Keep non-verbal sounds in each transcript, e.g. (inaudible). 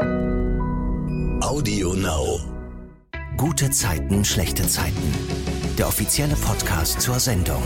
Audio Now. Gute Zeiten, schlechte Zeiten. Der offizielle Podcast zur Sendung.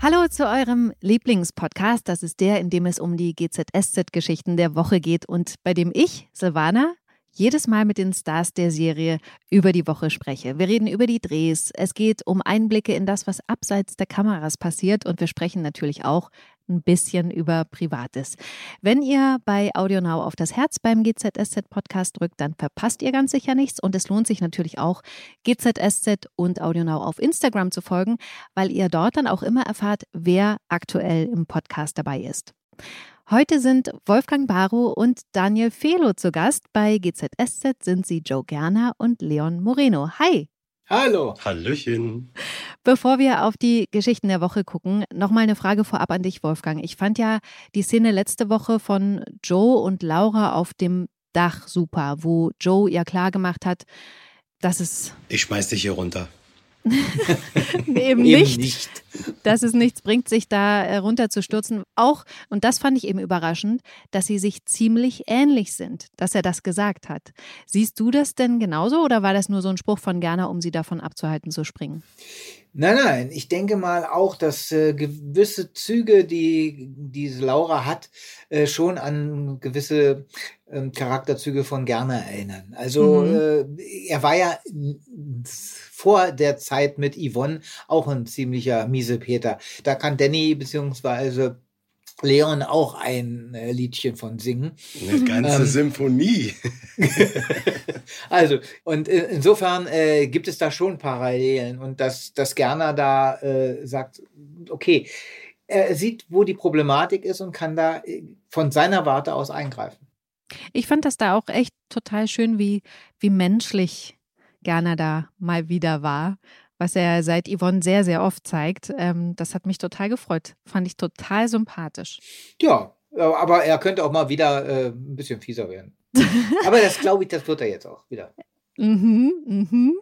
Hallo zu eurem Lieblingspodcast. Das ist der, in dem es um die GZSZ-Geschichten der Woche geht und bei dem ich, Silvana, jedes Mal mit den Stars der Serie über die Woche spreche. Wir reden über die Drehs. Es geht um Einblicke in das, was abseits der Kameras passiert und wir sprechen natürlich auch ein bisschen über Privates. Wenn ihr bei AudioNow auf das Herz beim GZSZ Podcast drückt, dann verpasst ihr ganz sicher nichts und es lohnt sich natürlich auch, GZSZ und AudioNow auf Instagram zu folgen, weil ihr dort dann auch immer erfahrt, wer aktuell im Podcast dabei ist. Heute sind Wolfgang Barrow und Daniel Felo zu Gast. Bei GZSZ sind sie Joe Gerner und Leon Moreno. Hi! Hallo. Hallöchen. Bevor wir auf die Geschichten der Woche gucken, nochmal eine Frage vorab an dich, Wolfgang. Ich fand ja die Szene letzte Woche von Joe und Laura auf dem Dach super, wo Joe ja klar gemacht hat, dass es. Ich schmeiß dich hier runter. (laughs) eben, nicht, nicht, dass es nichts bringt, sich da äh, runterzustürzen. Auch, und das fand ich eben überraschend, dass sie sich ziemlich ähnlich sind, dass er das gesagt hat. Siehst du das denn genauso oder war das nur so ein Spruch von Gerner, um sie davon abzuhalten zu springen? Nein, nein, ich denke mal auch, dass äh, gewisse Züge, die diese Laura hat, äh, schon an gewisse äh, Charakterzüge von Gerner erinnern. Also mhm. äh, er war ja vor der Zeit mit Yvonne auch ein ziemlicher Miesepeter. Da kann Danny beziehungsweise Leon auch ein äh, Liedchen von singen. Eine ganze ähm, Symphonie. (laughs) (laughs) also, und insofern äh, gibt es da schon Parallelen und dass, dass Gerner da äh, sagt, okay, er sieht, wo die Problematik ist und kann da äh, von seiner Warte aus eingreifen. Ich fand das da auch echt total schön, wie, wie menschlich Gerner da mal wieder war was er seit Yvonne sehr, sehr oft zeigt. Ähm, das hat mich total gefreut. Fand ich total sympathisch. Ja, aber er könnte auch mal wieder äh, ein bisschen fieser werden. (laughs) aber das glaube ich, das wird er jetzt auch wieder. Mhm, mhm.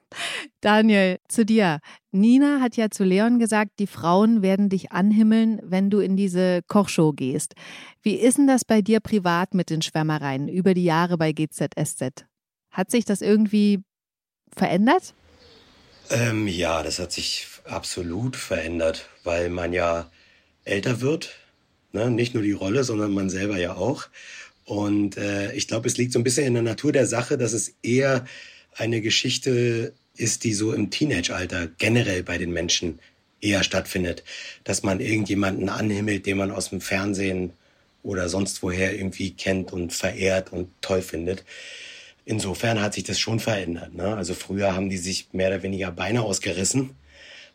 Daniel, zu dir. Nina hat ja zu Leon gesagt, die Frauen werden dich anhimmeln, wenn du in diese Kochshow gehst. Wie ist denn das bei dir privat mit den Schwärmereien über die Jahre bei GZSZ? Hat sich das irgendwie verändert? Ähm, ja, das hat sich absolut verändert, weil man ja älter wird. Ne? Nicht nur die Rolle, sondern man selber ja auch. Und äh, ich glaube, es liegt so ein bisschen in der Natur der Sache, dass es eher eine Geschichte ist, die so im Teenage-Alter generell bei den Menschen eher stattfindet. Dass man irgendjemanden anhimmelt, den man aus dem Fernsehen oder sonst woher irgendwie kennt und verehrt und toll findet. Insofern hat sich das schon verändert. Ne? Also früher haben die sich mehr oder weniger Beine ausgerissen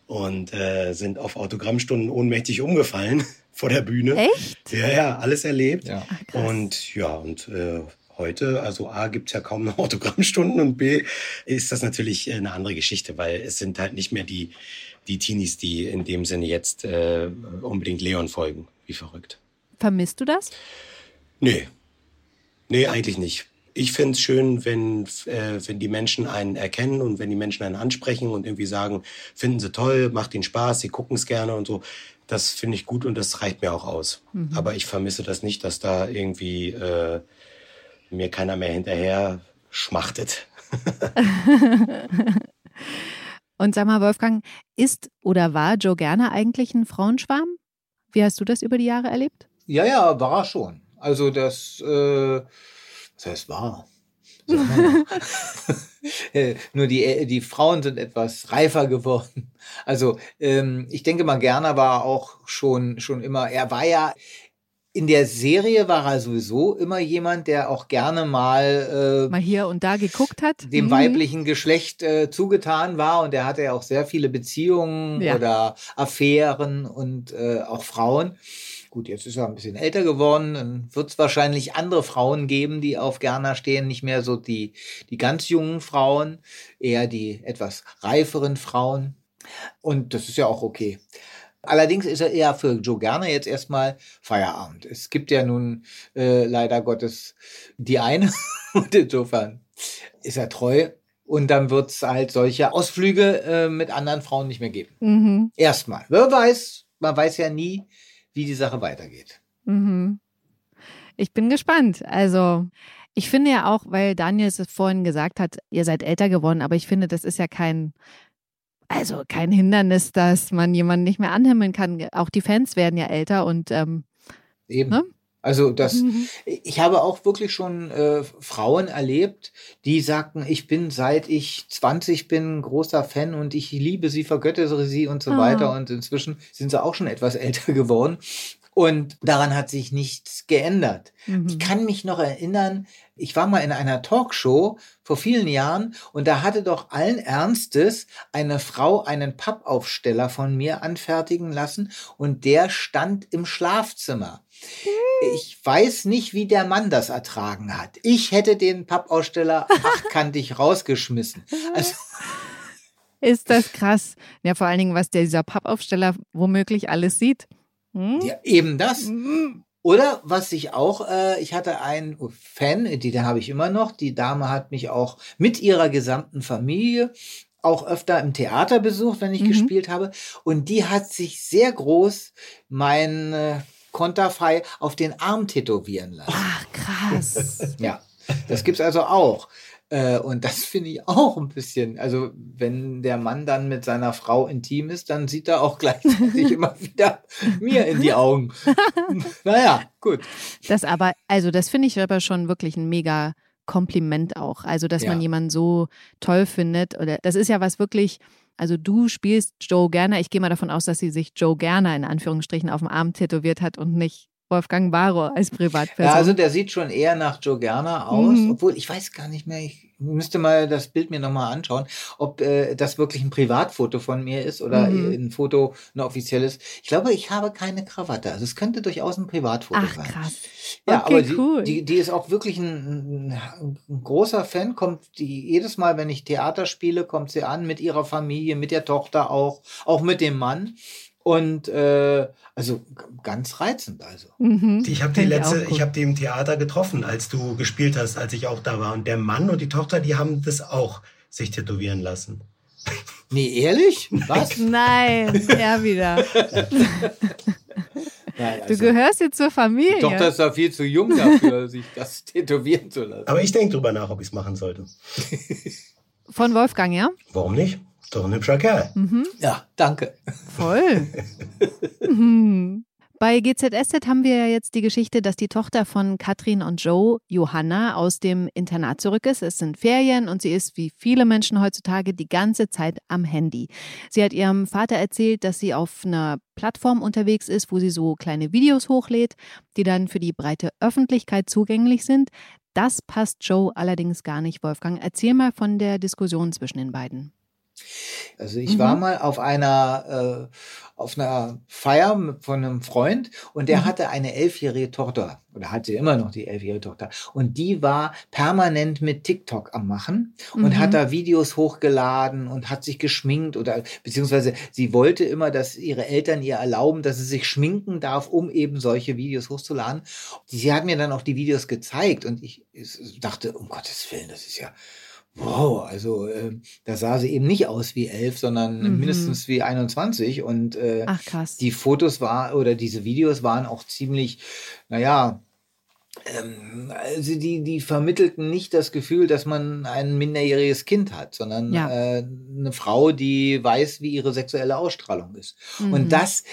und äh, sind auf Autogrammstunden ohnmächtig umgefallen (laughs) vor der Bühne. Echt? Ja, ja, alles erlebt. Ja. Ach, und ja, und äh, heute, also A, gibt's ja kaum noch (laughs) Autogrammstunden und B, ist das natürlich äh, eine andere Geschichte, weil es sind halt nicht mehr die, die Teenies, die in dem Sinne jetzt äh, unbedingt Leon folgen, wie verrückt. Vermisst du das? Nee. Nee, eigentlich nicht ich finde es schön, wenn, äh, wenn die Menschen einen erkennen und wenn die Menschen einen ansprechen und irgendwie sagen, finden sie toll, macht ihnen Spaß, sie gucken es gerne und so. Das finde ich gut und das reicht mir auch aus. Mhm. Aber ich vermisse das nicht, dass da irgendwie äh, mir keiner mehr hinterher schmachtet. (laughs) und sag mal, Wolfgang, ist oder war Joe Gerner eigentlich ein Frauenschwarm? Wie hast du das über die Jahre erlebt? Ja, ja, war er schon. Also das äh das heißt wahr. (laughs) Äh, nur die, äh, die Frauen sind etwas reifer geworden. Also ähm, ich denke mal, Gerner war auch schon, schon immer, er war ja in der Serie war er sowieso immer jemand, der auch gerne mal äh, mal hier und da geguckt hat, dem mhm. weiblichen Geschlecht äh, zugetan war und er hatte ja auch sehr viele Beziehungen ja. oder Affären und äh, auch Frauen. Gut, jetzt ist er ein bisschen älter geworden, dann wird es wahrscheinlich andere Frauen geben, die auf Gerner stehen, nicht mehr so die, die ganz jungen Frauen, eher die etwas reiferen Frauen. Und das ist ja auch okay. Allerdings ist er eher für Joe Gerner jetzt erstmal Feierabend. Es gibt ja nun äh, leider Gottes die eine (laughs) und insofern ist er treu und dann wird es halt solche Ausflüge äh, mit anderen Frauen nicht mehr geben. Mhm. Erstmal. Wer weiß, man weiß ja nie, wie die Sache weitergeht. Mhm. Ich bin gespannt. Also, ich finde ja auch, weil Daniel es vorhin gesagt hat, ihr seid älter geworden, aber ich finde, das ist ja kein, also kein Hindernis, dass man jemanden nicht mehr anhimmeln kann. Auch die Fans werden ja älter und ähm, eben. Ne? Also das, mhm. ich habe auch wirklich schon äh, Frauen erlebt, die sagten, ich bin seit ich 20 bin großer Fan und ich liebe sie, vergöttere sie und so ah. weiter. Und inzwischen sind sie auch schon etwas (laughs) älter geworden. Und daran hat sich nichts geändert. Mhm. Ich kann mich noch erinnern, ich war mal in einer Talkshow vor vielen Jahren und da hatte doch allen Ernstes eine Frau einen Pappaufsteller von mir anfertigen lassen und der stand im Schlafzimmer. Hm. Ich weiß nicht, wie der Mann das ertragen hat. Ich hätte den Pappaussteller achtkantig (laughs) rausgeschmissen. Also ist das krass. Ja, vor allen Dingen, was dieser Pappaufsteller womöglich alles sieht. Hm? Ja, eben das. Hm. Oder was ich auch, äh, ich hatte einen Fan, die, den habe ich immer noch. Die Dame hat mich auch mit ihrer gesamten Familie auch öfter im Theater besucht, wenn ich mhm. gespielt habe. Und die hat sich sehr groß mein äh, Konterfei auf den Arm tätowieren lassen. Ach, krass. (laughs) ja, das gibt's also auch. Äh, und das finde ich auch ein bisschen, also wenn der Mann dann mit seiner Frau intim ist, dann sieht er auch gleichzeitig (laughs) immer wieder mir in die Augen. (laughs) naja, gut. Das aber, also das finde ich aber schon wirklich ein mega Kompliment auch. Also, dass ja. man jemanden so toll findet. Oder das ist ja was wirklich, also du spielst Joe Gerner. Ich gehe mal davon aus, dass sie sich Joe Gerner in Anführungsstrichen auf dem Arm tätowiert hat und nicht Wolfgang Barrow als Privatperson. Ja, also der sieht schon eher nach Joe Gerner aus, mhm. obwohl ich weiß gar nicht mehr, ich müsste mal das Bild mir nochmal anschauen, ob äh, das wirklich ein Privatfoto von mir ist oder mhm. ein Foto, ein offizielles. Ich glaube, ich habe keine Krawatte. Also es könnte durchaus ein Privatfoto Ach, sein. Krass. Ja, okay, aber die, cool. die, die ist auch wirklich ein, ein, ein, großer Fan, kommt die jedes Mal, wenn ich Theater spiele, kommt sie an mit ihrer Familie, mit der Tochter auch, auch mit dem Mann. Und äh, also ganz reizend also. Mhm. Ich habe die letzte, ich, ich habe die im Theater getroffen, als du gespielt hast, als ich auch da war. Und der Mann und die Tochter, die haben das auch sich tätowieren lassen. (laughs) Nee, ehrlich? Was? (laughs) Nein, er wieder. (laughs) Nein, also, du gehörst jetzt zur Familie. Die Tochter ist da viel zu jung dafür, sich das tätowieren zu lassen. Aber ich denke drüber nach, ob ich es machen sollte. Von Wolfgang, ja? Warum nicht? Doch ein hübscher Kerl. Mhm. Ja, danke. Voll. (laughs) mhm. Bei GZSZ haben wir ja jetzt die Geschichte, dass die Tochter von Katrin und Joe, Johanna, aus dem Internat zurück ist. Es sind Ferien und sie ist, wie viele Menschen heutzutage, die ganze Zeit am Handy. Sie hat ihrem Vater erzählt, dass sie auf einer Plattform unterwegs ist, wo sie so kleine Videos hochlädt, die dann für die breite Öffentlichkeit zugänglich sind. Das passt Joe allerdings gar nicht, Wolfgang. Erzähl mal von der Diskussion zwischen den beiden. Also ich mhm. war mal auf einer äh, auf einer Feier von einem Freund und der mhm. hatte eine elfjährige Tochter oder hatte immer noch die elfjährige Tochter und die war permanent mit TikTok am machen und mhm. hat da Videos hochgeladen und hat sich geschminkt oder beziehungsweise sie wollte immer, dass ihre Eltern ihr erlauben, dass sie sich schminken darf, um eben solche Videos hochzuladen. Sie hat mir dann auch die Videos gezeigt und ich dachte, um Gottes Willen, das ist ja wow, also äh, da sah sie eben nicht aus wie elf, sondern mhm. mindestens wie 21. Und äh, Ach, krass. die Fotos war oder diese Videos waren auch ziemlich, naja, ähm, also die, die vermittelten nicht das Gefühl, dass man ein minderjähriges Kind hat, sondern ja. äh, eine Frau, die weiß, wie ihre sexuelle Ausstrahlung ist. Mhm. Und das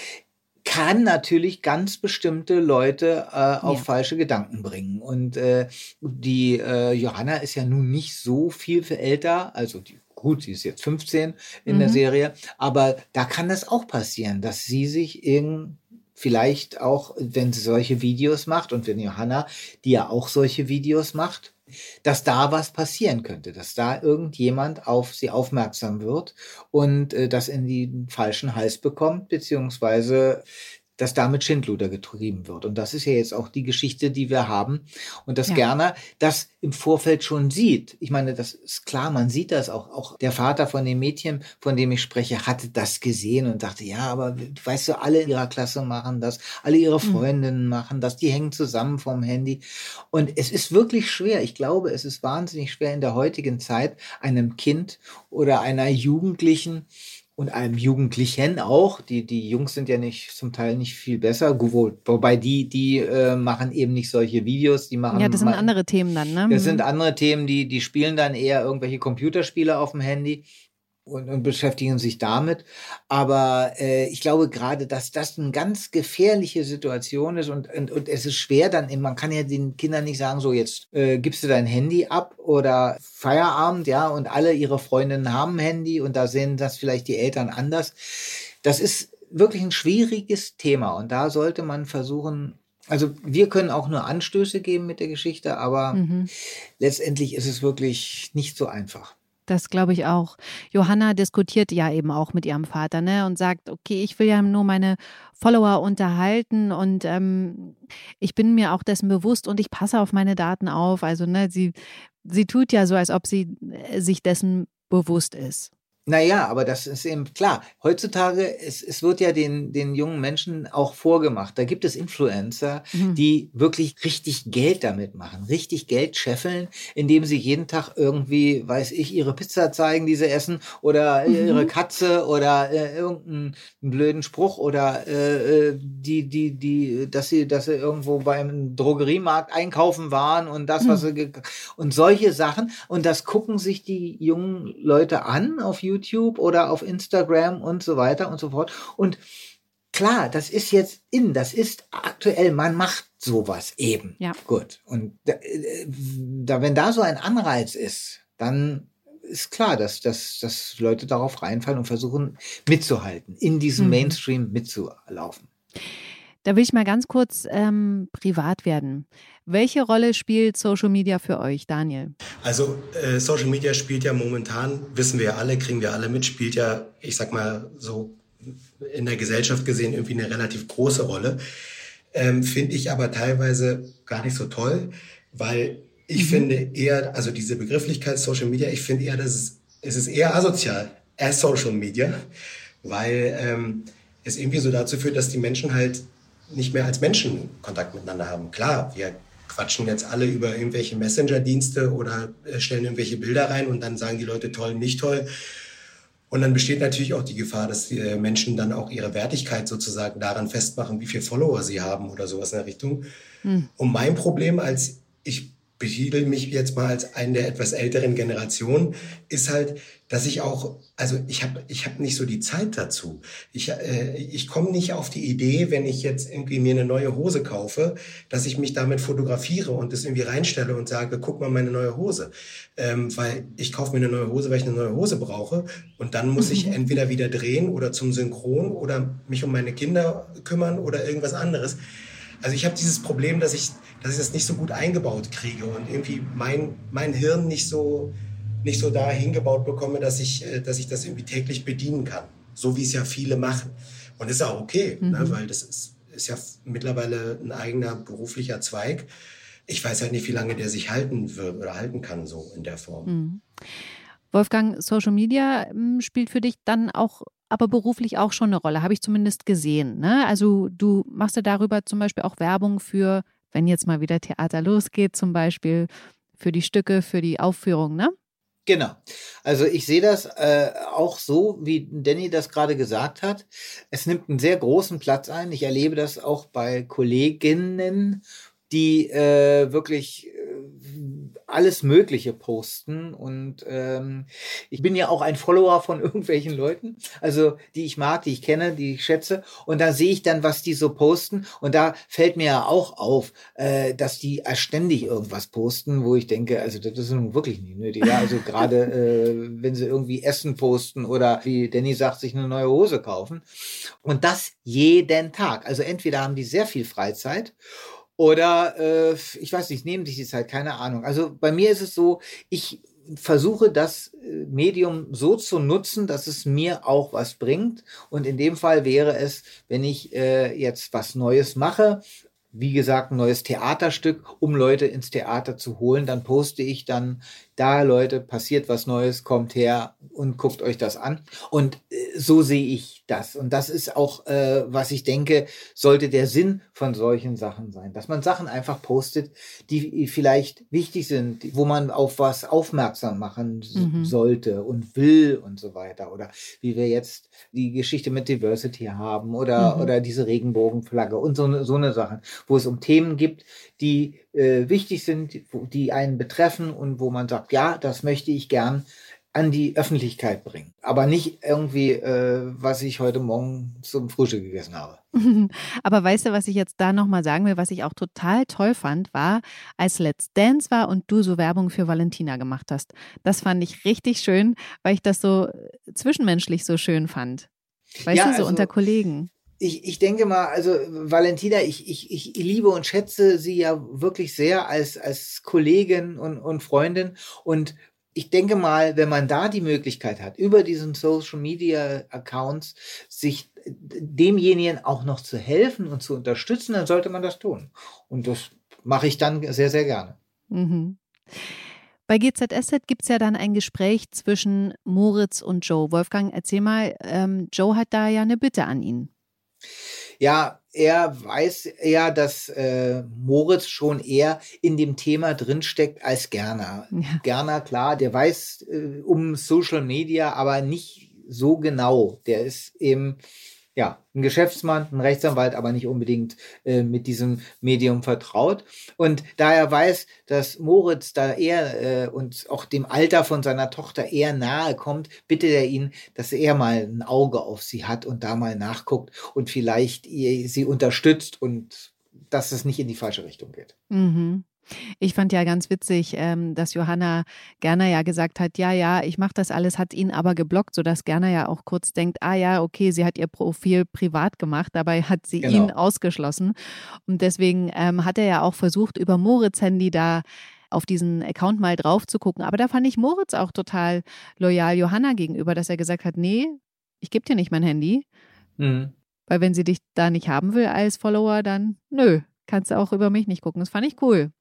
kann natürlich ganz bestimmte Leute äh, auf ja. falsche Gedanken bringen. Und äh, die äh, Johanna ist ja nun nicht so viel für älter, also die, gut, sie ist jetzt 15 in mhm. der Serie, aber da kann das auch passieren, dass sie sich in vielleicht auch, wenn sie solche Videos macht und wenn Johanna, die ja auch solche Videos macht, dass da was passieren könnte, dass da irgendjemand auf sie aufmerksam wird und äh, das in den falschen Hals bekommt, beziehungsweise dass damit Schindluder getrieben wird. Und das ist ja jetzt auch die Geschichte, die wir haben. Und dass ja. Gerner das im Vorfeld schon sieht. Ich meine, das ist klar, man sieht das auch. Auch der Vater von dem Mädchen, von dem ich spreche, hatte das gesehen und dachte, ja, aber weißt du, alle in ihrer Klasse machen das, alle ihre mhm. Freundinnen mhm. machen das, die hängen zusammen vom Handy. Und es ist wirklich schwer. Ich glaube, es ist wahnsinnig schwer in der heutigen Zeit einem Kind oder einer Jugendlichen und einem Jugendlichen auch. Die, die Jungs sind ja nicht zum Teil nicht viel besser. Wobei die, die äh, machen eben nicht solche Videos, die machen. Ja, das sind andere Themen dann, ne? Das sind andere Themen, die, die spielen dann eher irgendwelche Computerspiele auf dem Handy und, und beschäftigen sich damit. Aber äh, ich glaube gerade, dass das eine ganz gefährliche Situation ist und, und, und es ist schwer dann, man kann ja den Kindern nicht sagen, so jetzt äh, gibst du dein Handy ab oder Feierabend, ja, und alle ihre Freundinnen haben ein Handy und da sehen das vielleicht die Eltern anders. Das ist wirklich ein schwieriges Thema und da sollte man versuchen, also wir können auch nur Anstöße geben mit der Geschichte, aber mhm. letztendlich ist es wirklich nicht so einfach. Das glaube ich auch. Johanna diskutiert ja eben auch mit ihrem Vater ne, und sagt, okay, ich will ja nur meine Follower unterhalten und ähm, ich bin mir auch dessen bewusst und ich passe auf meine Daten auf. Also ne, sie, sie tut ja so, als ob sie äh, sich dessen bewusst ist. Naja, aber das ist eben klar. Heutzutage, es, es wird ja den, den jungen Menschen auch vorgemacht. Da gibt es Influencer, mhm. die wirklich richtig Geld damit machen, richtig Geld scheffeln, indem sie jeden Tag irgendwie, weiß ich, ihre Pizza zeigen, die sie essen, oder mhm. ihre Katze oder äh, irgendeinen blöden Spruch oder äh, äh, die, die, die, dass sie, dass sie irgendwo beim Drogeriemarkt einkaufen waren und das, was mhm. sie und solche Sachen. Und das gucken sich die jungen Leute an auf YouTube YouTube oder auf Instagram und so weiter und so fort. Und klar, das ist jetzt in, das ist aktuell, man macht sowas eben. Ja. Gut. Und da, da, wenn da so ein Anreiz ist, dann ist klar, dass, dass, dass Leute darauf reinfallen und versuchen mitzuhalten, in diesem mhm. Mainstream mitzulaufen. Da will ich mal ganz kurz ähm, privat werden. Welche Rolle spielt Social Media für euch, Daniel? Also äh, Social Media spielt ja momentan, wissen wir ja alle, kriegen wir alle mit, spielt ja, ich sag mal so in der Gesellschaft gesehen irgendwie eine relativ große Rolle. Ähm, finde ich aber teilweise gar nicht so toll, weil ich mhm. finde eher, also diese Begrifflichkeit Social Media, ich finde eher, dass es, es ist eher asozial as Social Media, weil ähm, es irgendwie so dazu führt, dass die Menschen halt nicht mehr als Menschen Kontakt miteinander haben. Klar, wir quatschen jetzt alle über irgendwelche Messenger-Dienste oder äh, stellen irgendwelche Bilder rein und dann sagen die Leute toll, nicht toll. Und dann besteht natürlich auch die Gefahr, dass die äh, Menschen dann auch ihre Wertigkeit sozusagen daran festmachen, wie viele Follower sie haben oder sowas in der Richtung. Hm. Und mein Problem als ich betitel mich jetzt mal als einen der etwas älteren Generation, ist halt, dass ich auch, also ich habe ich hab nicht so die Zeit dazu. Ich, äh, ich komme nicht auf die Idee, wenn ich jetzt irgendwie mir eine neue Hose kaufe, dass ich mich damit fotografiere und das irgendwie reinstelle und sage, guck mal meine neue Hose. Ähm, weil ich kaufe mir eine neue Hose, weil ich eine neue Hose brauche und dann muss ich mhm. entweder wieder drehen oder zum Synchron oder mich um meine Kinder kümmern oder irgendwas anderes. Also ich habe dieses Problem, dass ich, dass ich das nicht so gut eingebaut kriege und irgendwie mein, mein Hirn nicht so, nicht so da hingebaut bekomme, dass ich, äh, dass ich das irgendwie täglich bedienen kann. So wie es ja viele machen. Und ist auch okay, ne, mhm. ne, weil das ist, ist ja mittlerweile ein eigener beruflicher Zweig. Ich weiß halt nicht, wie lange der sich halten wird oder halten kann, so in der Form. Mhm. Wolfgang, Social Media hm, spielt für dich dann auch aber beruflich auch schon eine Rolle, habe ich zumindest gesehen. Ne? Also du machst ja darüber zum Beispiel auch Werbung für, wenn jetzt mal wieder Theater losgeht, zum Beispiel für die Stücke, für die Aufführung, ne? Genau. Also ich sehe das äh, auch so, wie Danny das gerade gesagt hat. Es nimmt einen sehr großen Platz ein. Ich erlebe das auch bei Kolleginnen, die äh, wirklich alles Mögliche posten. Und ähm, ich bin ja auch ein Follower von (laughs) irgendwelchen Leuten, also die ich mag, die ich kenne, die ich schätze. Und da sehe ich dann, was die so posten. Und da fällt mir ja auch auf, äh, dass die ständig irgendwas posten, wo ich denke, also das ist nun wirklich nicht nötig. Ja, also gerade (laughs) äh, wenn sie irgendwie Essen posten oder wie Danny sagt, sich eine neue Hose kaufen. Und das jeden Tag. Also entweder haben die sehr viel Freizeit oder äh, ich weiß nicht, nehmen sich die Zeit, keine Ahnung. Also bei mir ist es so, ich versuche das äh, Medium so zu nutzen, dass es mir auch was bringt. Und in dem Fall wäre es, wenn ich äh, jetzt was Neues mache, wie gesagt, ein neues Theaterstück, um Leute ins Theater zu holen, dann poste ich dann, da Leute, passiert was Neues, kommt her und guckt euch das an. Und äh, so sehe ich das. Und das ist auch, äh, was ich denke, sollte der Sinn von solchen Sachen sein. Dass man Sachen einfach postet, die vielleicht wichtig sind, wo man auf was aufmerksam machen mhm. sollte und will und so weiter. Oder wie wir jetzt die Geschichte mit Diversity haben oder, mhm. oder diese Regenbogenflagge und so, so eine Sache, wo es um Themen gibt, die äh, wichtig sind, die einen betreffen und wo man sagt, ja, das möchte ich gern an die Öffentlichkeit bringen. Aber nicht irgendwie, äh, was ich heute Morgen zum Frühstück gegessen habe. (laughs) Aber weißt du, was ich jetzt da nochmal sagen will, was ich auch total toll fand, war, als Let's Dance war und du so Werbung für Valentina gemacht hast. Das fand ich richtig schön, weil ich das so zwischenmenschlich so schön fand. Weißt ja, du, so also, unter Kollegen. Ich, ich denke mal, also Valentina, ich, ich, ich liebe und schätze sie ja wirklich sehr als, als Kollegin und, und Freundin. Und ich denke mal, wenn man da die Möglichkeit hat, über diesen Social Media Accounts sich demjenigen auch noch zu helfen und zu unterstützen, dann sollte man das tun. Und das mache ich dann sehr, sehr gerne. Mhm. Bei GZSZ gibt es ja dann ein Gespräch zwischen Moritz und Joe. Wolfgang, erzähl mal, ähm, Joe hat da ja eine Bitte an ihn. Ja, er weiß ja, dass äh, Moritz schon eher in dem Thema drinsteckt als Gerner. Ja. Gerner, klar, der weiß äh, um Social Media, aber nicht so genau. Der ist eben ja, ein Geschäftsmann, ein Rechtsanwalt, aber nicht unbedingt äh, mit diesem Medium vertraut. Und da er weiß, dass Moritz da eher äh, und auch dem Alter von seiner Tochter eher nahe kommt, bittet er ihn, dass er mal ein Auge auf sie hat und da mal nachguckt und vielleicht ihr, sie unterstützt und dass es nicht in die falsche Richtung geht. Mhm. Ich fand ja ganz witzig, ähm, dass Johanna Gerner ja gesagt hat, ja, ja, ich mache das alles, hat ihn aber geblockt, sodass Gerner ja auch kurz denkt, ah ja, okay, sie hat ihr Profil privat gemacht, dabei hat sie genau. ihn ausgeschlossen. Und deswegen ähm, hat er ja auch versucht, über Moritz Handy da auf diesen Account mal drauf zu gucken. Aber da fand ich Moritz auch total loyal Johanna gegenüber, dass er gesagt hat, nee, ich gebe dir nicht mein Handy. Mhm. Weil wenn sie dich da nicht haben will als Follower, dann nö, kannst du auch über mich nicht gucken. Das fand ich cool.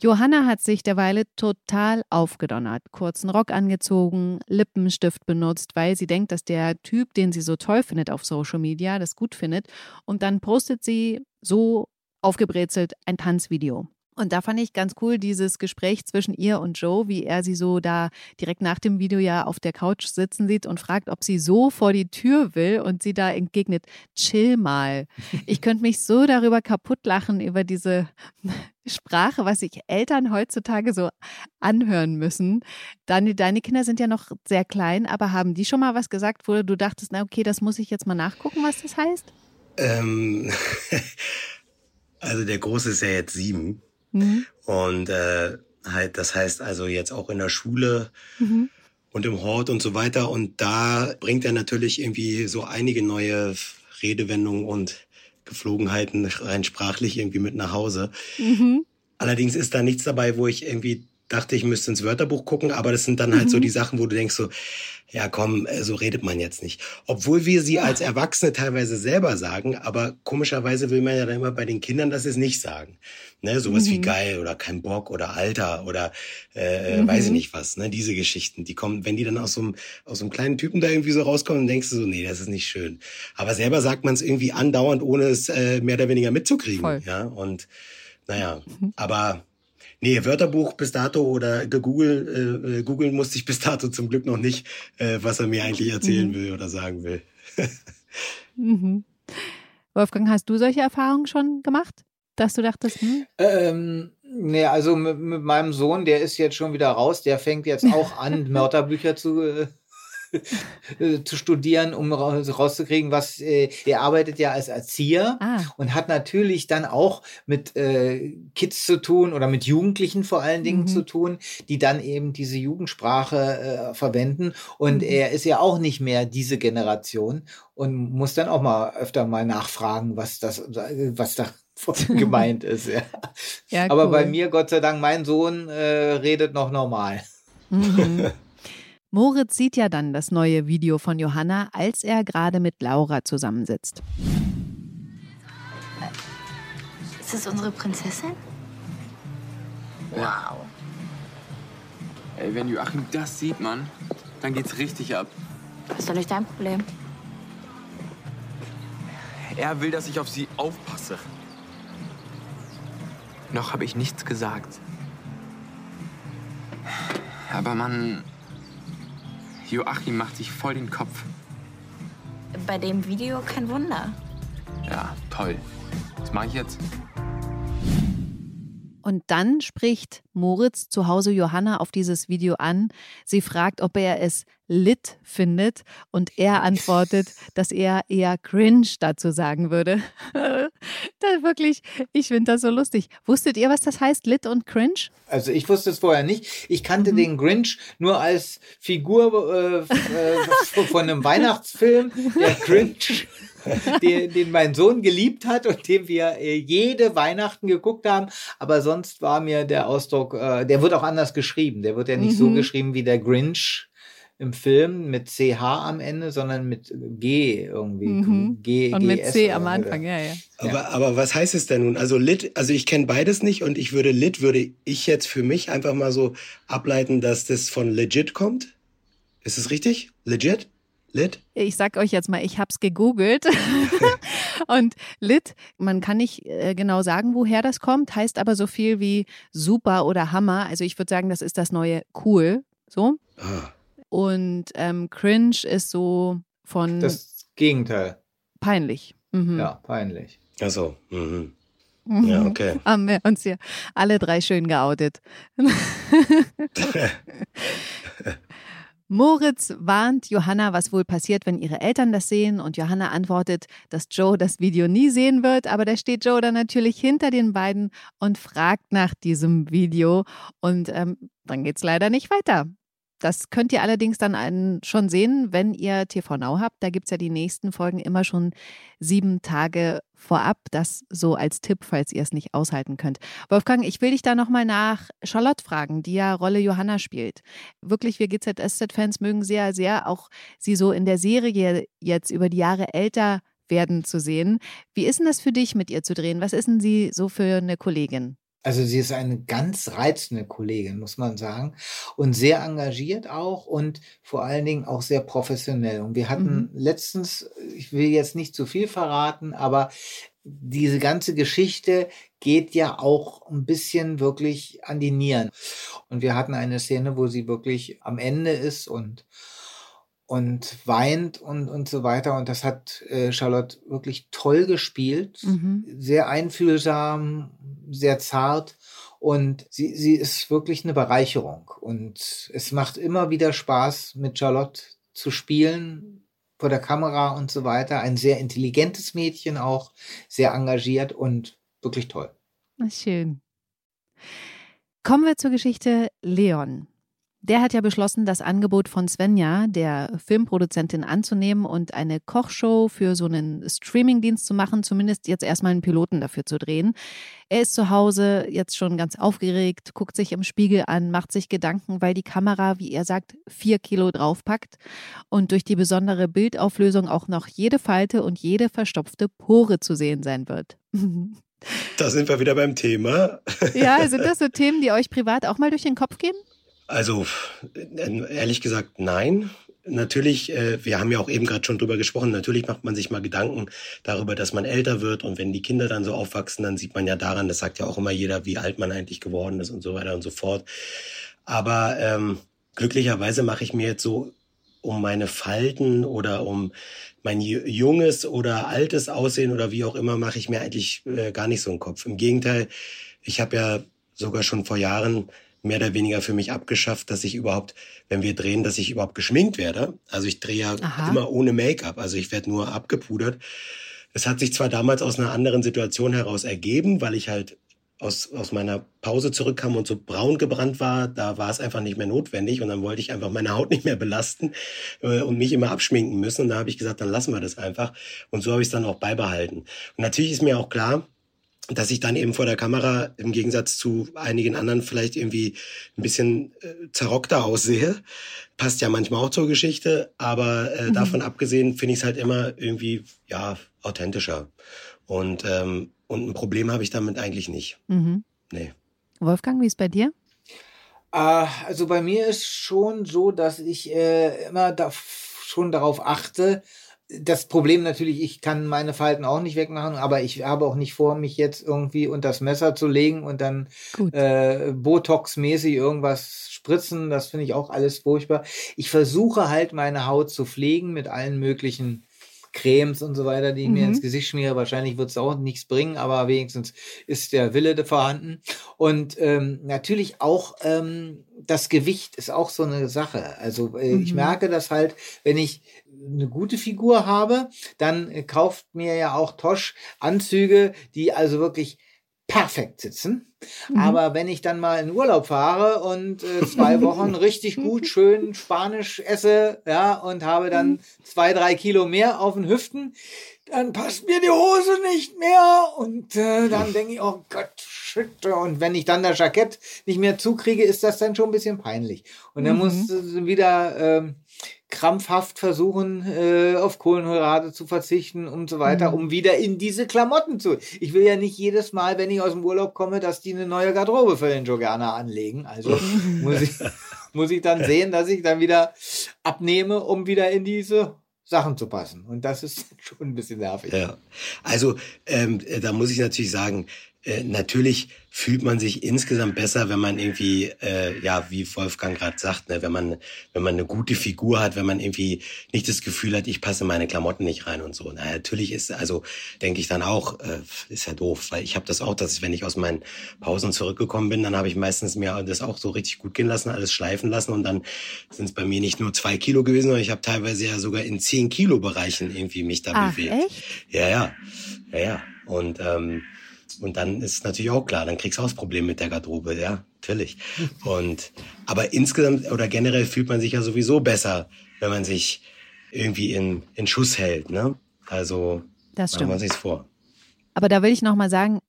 Johanna hat sich derweile total aufgedonnert, kurzen Rock angezogen, Lippenstift benutzt, weil sie denkt, dass der Typ, den sie so toll findet auf Social Media, das gut findet. Und dann postet sie so aufgebrezelt ein Tanzvideo. Und da fand ich ganz cool dieses Gespräch zwischen ihr und Joe, wie er sie so da direkt nach dem Video ja auf der Couch sitzen sieht und fragt, ob sie so vor die Tür will und sie da entgegnet, chill mal. Ich könnte mich so darüber kaputt lachen, über diese (laughs) Sprache, was sich Eltern heutzutage so anhören müssen. Deine, deine Kinder sind ja noch sehr klein, aber haben die schon mal was gesagt, wo du dachtest, na okay, das muss ich jetzt mal nachgucken, was das heißt? Ähm, (laughs) also der Große ist ja jetzt sieben. Mhm. Und äh, halt, das heißt also jetzt auch in der Schule mhm. und im Hort und so weiter. Und da bringt er natürlich irgendwie so einige neue Redewendungen und Geflogenheiten rein sprachlich irgendwie mit nach Hause. Mhm. Allerdings ist da nichts dabei, wo ich irgendwie dachte, ich müsste ins Wörterbuch gucken, aber das sind dann halt mhm. so die Sachen, wo du denkst so, ja komm, äh, so redet man jetzt nicht. Obwohl wir sie als Erwachsene teilweise selber sagen, aber komischerweise will man ja dann immer bei den Kindern, dass sie es nicht sagen. Ne, sowas mhm. wie geil oder kein Bock oder Alter oder äh, mhm. weiß ich nicht was. Ne, diese Geschichten, die kommen, wenn die dann aus so einem aus so einem kleinen Typen da irgendwie so rauskommen, dann denkst du so, nee, das ist nicht schön. Aber selber sagt man es irgendwie andauernd, ohne es äh, mehr oder weniger mitzukriegen. Voll. Ja und naja, mhm. aber Nee, Wörterbuch bis dato oder gegoogelt, äh, äh, googeln musste ich bis dato zum Glück noch nicht, äh, was er mir eigentlich erzählen mhm. will oder sagen will. mhm. Wolfgang, hast du solche Erfahrungen schon gemacht, dass du dachtest, hm? Ähm, nee, also mit, mit, meinem Sohn, der ist jetzt schon wieder raus, der fängt jetzt auch an, (laughs) Mörderbücher zu, äh, zu studieren, um rauszukriegen, was äh, er arbeitet ja als Erzieher ah. und hat natürlich dann auch mit äh, Kids zu tun oder mit Jugendlichen vor allen Dingen mhm. zu tun, die dann eben diese Jugendsprache äh, verwenden. Und mhm. er ist ja auch nicht mehr diese Generation und muss dann auch mal öfter mal nachfragen, was das, was da (laughs) gemeint ist. Ja. ja Aber cool. bei mir, Gott sei Dank, mein Sohn äh, redet noch normal. Mhm. (laughs) Moritz sieht ja dann das neue Video von Johanna, als er gerade mit Laura zusammensitzt. Ist das unsere Prinzessin? Wow. Ey, wenn Joachim das sieht, Mann, dann geht's richtig ab. Was ist doch nicht dein Problem? Er will, dass ich auf sie aufpasse. Noch habe ich nichts gesagt. Aber man. Joachim macht sich voll den Kopf. Bei dem Video kein Wunder. Ja, toll. Was mache ich jetzt? Und dann spricht Moritz zu Hause Johanna auf dieses Video an. Sie fragt, ob er es lit findet und er antwortet, dass er eher cringe dazu sagen würde. (laughs) da wirklich, ich finde das so lustig. Wusstet ihr, was das heißt, lit und cringe? Also ich wusste es vorher nicht. Ich kannte mhm. den Grinch nur als Figur äh, äh, (laughs) von einem Weihnachtsfilm. Der Grinch (laughs) den, den, mein Sohn geliebt hat und den wir äh, jede Weihnachten geguckt haben. Aber sonst war mir der Ausdruck, äh, der wird auch anders geschrieben. Der wird ja nicht mhm. so geschrieben wie der Grinch im Film mit CH am Ende, sondern mit G irgendwie. Mhm. G, und mit C am Anfang, ja, ja. Aber, aber was heißt es denn nun? Also Lit, also ich kenne beides nicht und ich würde Lit, würde ich jetzt für mich einfach mal so ableiten, dass das von legit kommt. Ist es richtig? Legit? Lit? Ich sag euch jetzt mal, ich habe es gegoogelt. (laughs) und Lit, man kann nicht äh, genau sagen, woher das kommt, heißt aber so viel wie super oder Hammer. Also ich würde sagen, das ist das neue cool. So. Ah. Und ähm, cringe ist so von. Das Gegenteil. Peinlich. Mhm. Ja, peinlich. Achso. Mhm. Ja, okay. (laughs) Haben wir uns hier alle drei schön geoutet. (laughs) Moritz warnt Johanna, was wohl passiert, wenn ihre Eltern das sehen. Und Johanna antwortet, dass Joe das Video nie sehen wird. Aber da steht Joe dann natürlich hinter den beiden und fragt nach diesem Video. Und ähm, dann geht es leider nicht weiter. Das könnt ihr allerdings dann schon sehen, wenn ihr TV Now habt. Da gibt es ja die nächsten Folgen immer schon sieben Tage vorab. Das so als Tipp, falls ihr es nicht aushalten könnt. Wolfgang, ich will dich da nochmal nach Charlotte fragen, die ja Rolle Johanna spielt. Wirklich, wir GZSZ-Fans mögen sehr, sehr auch sie so in der Serie jetzt über die Jahre älter werden zu sehen. Wie ist denn das für dich, mit ihr zu drehen? Was ist denn sie so für eine Kollegin? Also sie ist eine ganz reizende Kollegin, muss man sagen. Und sehr engagiert auch und vor allen Dingen auch sehr professionell. Und wir hatten mhm. letztens, ich will jetzt nicht zu viel verraten, aber diese ganze Geschichte geht ja auch ein bisschen wirklich an die Nieren. Und wir hatten eine Szene, wo sie wirklich am Ende ist und und weint und, und so weiter. Und das hat äh, Charlotte wirklich toll gespielt, mhm. sehr einfühlsam, sehr zart. Und sie, sie ist wirklich eine Bereicherung. Und es macht immer wieder Spaß, mit Charlotte zu spielen, vor der Kamera und so weiter. Ein sehr intelligentes Mädchen auch, sehr engagiert und wirklich toll. Schön. Kommen wir zur Geschichte Leon. Der hat ja beschlossen, das Angebot von Svenja, der Filmproduzentin, anzunehmen und eine Kochshow für so einen Streamingdienst zu machen, zumindest jetzt erstmal einen Piloten dafür zu drehen. Er ist zu Hause jetzt schon ganz aufgeregt, guckt sich im Spiegel an, macht sich Gedanken, weil die Kamera, wie er sagt, vier Kilo draufpackt und durch die besondere Bildauflösung auch noch jede Falte und jede verstopfte Pore zu sehen sein wird. (laughs) Da sind wir wieder beim Thema. Ja, (laughs) sind das so Themen, die euch privat auch mal durch den Kopf gehen? Also ehrlich gesagt, nein. Natürlich, äh, wir haben ja auch eben gerade schon drüber gesprochen, natürlich macht man sich mal Gedanken darüber, dass man älter wird und wenn die Kinder dann so aufwachsen, dann sieht man ja daran, das sagt ja auch immer jeder, wie alt man eigentlich geworden ist und so weiter und so fort. Aber ähm, glücklicherweise mache ich mir jetzt so um meine Falten oder um mein junges oder altes Aussehen oder wie auch immer, mache ich mir eigentlich äh, gar nicht so einen Kopf. Im Gegenteil, ich habe ja sogar schon vor Jahren mehr oder weniger für mich abgeschafft, dass ich überhaupt, wenn wir drehen, dass ich überhaupt geschminkt werde. Also ich drehe ja Aha. immer ohne Make-up, also ich werde nur abgepudert. Es hat sich zwar damals aus einer anderen Situation heraus ergeben, weil ich halt aus, aus meiner Pause zurückkam und so braun gebrannt war, da war es einfach nicht mehr notwendig und dann wollte ich einfach meine Haut (laughs) nicht mehr belasten äh, und mich immer abschminken müssen und da habe ich gesagt, dann lassen wir das einfach und so habe ich es dann auch beibehalten. Und natürlich ist mir auch klar, dass ich dann eben vor der Kamera im Gegensatz zu einigen anderen vielleicht irgendwie ein bisschen äh, zerrockter aussehe. Passt ja manchmal auch zur Geschichte, aber äh, mhm. davon abgesehen finde ich es halt immer irgendwie, ja, authentischer. Und, ähm, und ein Problem habe ich damit eigentlich nicht. Mhm. Nee. Wolfgang, wie ist bei dir? Äh, also bei mir ist schon so, dass ich äh, immer da schon darauf achte, das Problem natürlich, ich kann meine Falten auch nicht wegmachen, aber ich habe auch nicht vor, mich jetzt irgendwie unter das Messer zu legen und dann äh, Botox-mäßig irgendwas spritzen. Das finde ich auch alles furchtbar. Ich versuche halt meine Haut zu pflegen mit allen möglichen Cremes und so weiter, die ich mhm. mir ins Gesicht schmiere. Wahrscheinlich wird es auch nichts bringen, aber wenigstens ist der Wille vorhanden. Und ähm, natürlich auch ähm, das Gewicht ist auch so eine Sache. Also äh, mhm. ich merke das halt, wenn ich eine gute Figur habe, dann äh, kauft mir ja auch Tosch Anzüge, die also wirklich perfekt sitzen. Mhm. Aber wenn ich dann mal in Urlaub fahre und äh, zwei (laughs) Wochen richtig gut, schön Spanisch esse, ja, und habe dann mhm. zwei, drei Kilo mehr auf den Hüften, dann passt mir die Hose nicht mehr. Und äh, dann denke ich, oh Gott, shit. Und wenn ich dann das Jackett nicht mehr zukriege, ist das dann schon ein bisschen peinlich. Und dann mhm. muss äh, wieder äh, krampfhaft versuchen, äh, auf Kohlenhydrate zu verzichten und so weiter, mhm. um wieder in diese Klamotten zu. Ich will ja nicht jedes Mal, wenn ich aus dem Urlaub komme, dass die eine neue Garderobe für den Jogana anlegen. Also (laughs) muss ich, muss ich dann sehen, dass ich dann wieder abnehme, um wieder in diese Sachen zu passen. Und das ist (laughs) schon ein bisschen nervig. Ja. Also ähm, da muss ich natürlich sagen, äh, natürlich fühlt man sich insgesamt besser, wenn man irgendwie, äh, ja, wie Wolfgang gerade sagt, ne, wenn man, wenn man eine gute Figur hat, wenn man irgendwie nicht das Gefühl hat, ich passe meine Klamotten nicht rein und so. Na, natürlich ist, also denke ich dann auch, äh, ist ja doof, weil ich habe das auch, dass wenn ich aus meinen Pausen zurückgekommen bin, dann habe ich meistens mir das auch so richtig gut gehen lassen, alles schleifen lassen und dann sind es bei mir nicht nur zwei Kilo gewesen, sondern ich habe teilweise ja sogar in zehn Kilo Bereichen irgendwie mich da Ach, bewegt. Echt? Ja, ja, ja, ja. Und ähm, und dann ist natürlich auch klar, dann kriegst du auch das Problem mit der Garderobe, ja, natürlich. Und, aber insgesamt oder generell fühlt man sich ja sowieso besser, wenn man sich irgendwie in, in Schuss hält, ne? Also, das stimmt. wir sich's vor. Aber da will ich nochmal sagen,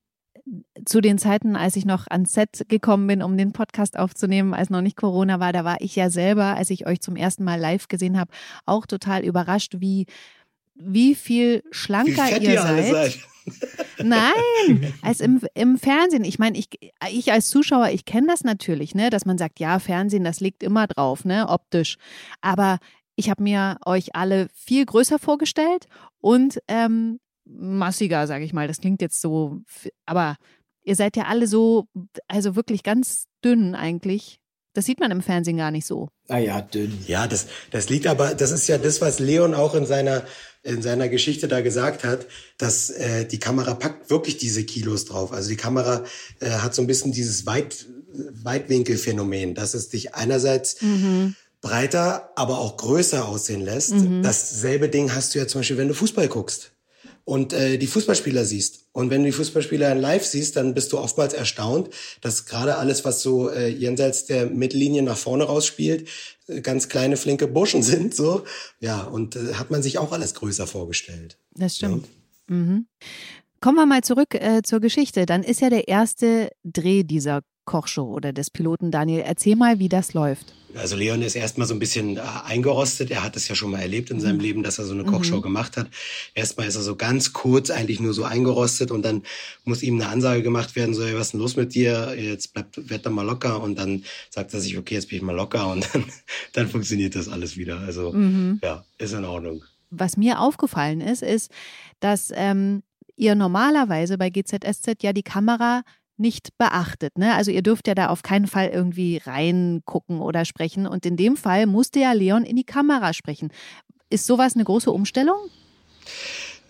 zu den Zeiten, als ich noch ans Set gekommen bin, um den Podcast aufzunehmen, als noch nicht Corona war, da war ich ja selber, als ich euch zum ersten Mal live gesehen habe, auch total überrascht, wie, wie viel schlanker wie ihr, ihr seid. seid. Nein, (laughs) als im, im Fernsehen. Ich meine, ich, ich als Zuschauer, ich kenne das natürlich, ne, dass man sagt, ja, Fernsehen, das liegt immer drauf, ne, optisch. Aber ich habe mir euch alle viel größer vorgestellt und ähm, massiger, sage ich mal. Das klingt jetzt so, aber ihr seid ja alle so, also wirklich ganz dünn eigentlich. Das sieht man im Fernsehen gar nicht so. Ah ja, dünn. Ja, das, das liegt aber, das ist ja das, was Leon auch in seiner in seiner Geschichte da gesagt hat, dass äh, die Kamera packt wirklich diese Kilos drauf. Also die Kamera äh, hat so ein bisschen dieses Weit, Weitwinkelphänomen, dass es dich einerseits mhm. breiter, aber auch größer aussehen lässt. Mhm. Dasselbe Ding hast du ja zum Beispiel, wenn du Fußball guckst und äh, die Fußballspieler siehst. Und wenn du die Fußballspieler live siehst, dann bist du oftmals erstaunt, dass gerade alles, was so äh, jenseits der Mittellinie nach vorne rausspielt, äh, ganz kleine, flinke Burschen (laughs) sind. So, ja, und äh, hat man sich auch alles größer vorgestellt. Das stimmt. Ja? Mhm. Kommen wir mal zurück äh, zur Geschichte. Dann ist ja der erste Dreh dieser Kochshow oder des Piloten Daniel. Erzähl mal, wie das läuft. Also Leon ist erstmal so ein bisschen äh, eingerostet. Er hat es ja schon mal erlebt in seinem mhm. Leben, dass er so eine Kochshow mhm. gemacht hat. Erstmal ist er so ganz kurz eigentlich nur so eingerostet und dann muss ihm eine Ansage gemacht werden, so, hey, was ist denn los mit dir? Jetzt bleibt, werd doch mal locker und dann sagt er sich, okay, jetzt bin ich mal locker und dann, (laughs) dann funktioniert das alles wieder. Also mhm. ja, ist in Ordnung. Was mir aufgefallen ist, ist, dass ähm, ihr normalerweise bei GZSZ ja die Kamera nicht beachtet. Ne? Also ihr dürft ja da auf keinen Fall irgendwie reingucken oder sprechen. Und in dem Fall musste ja Leon in die Kamera sprechen. Ist sowas eine große Umstellung?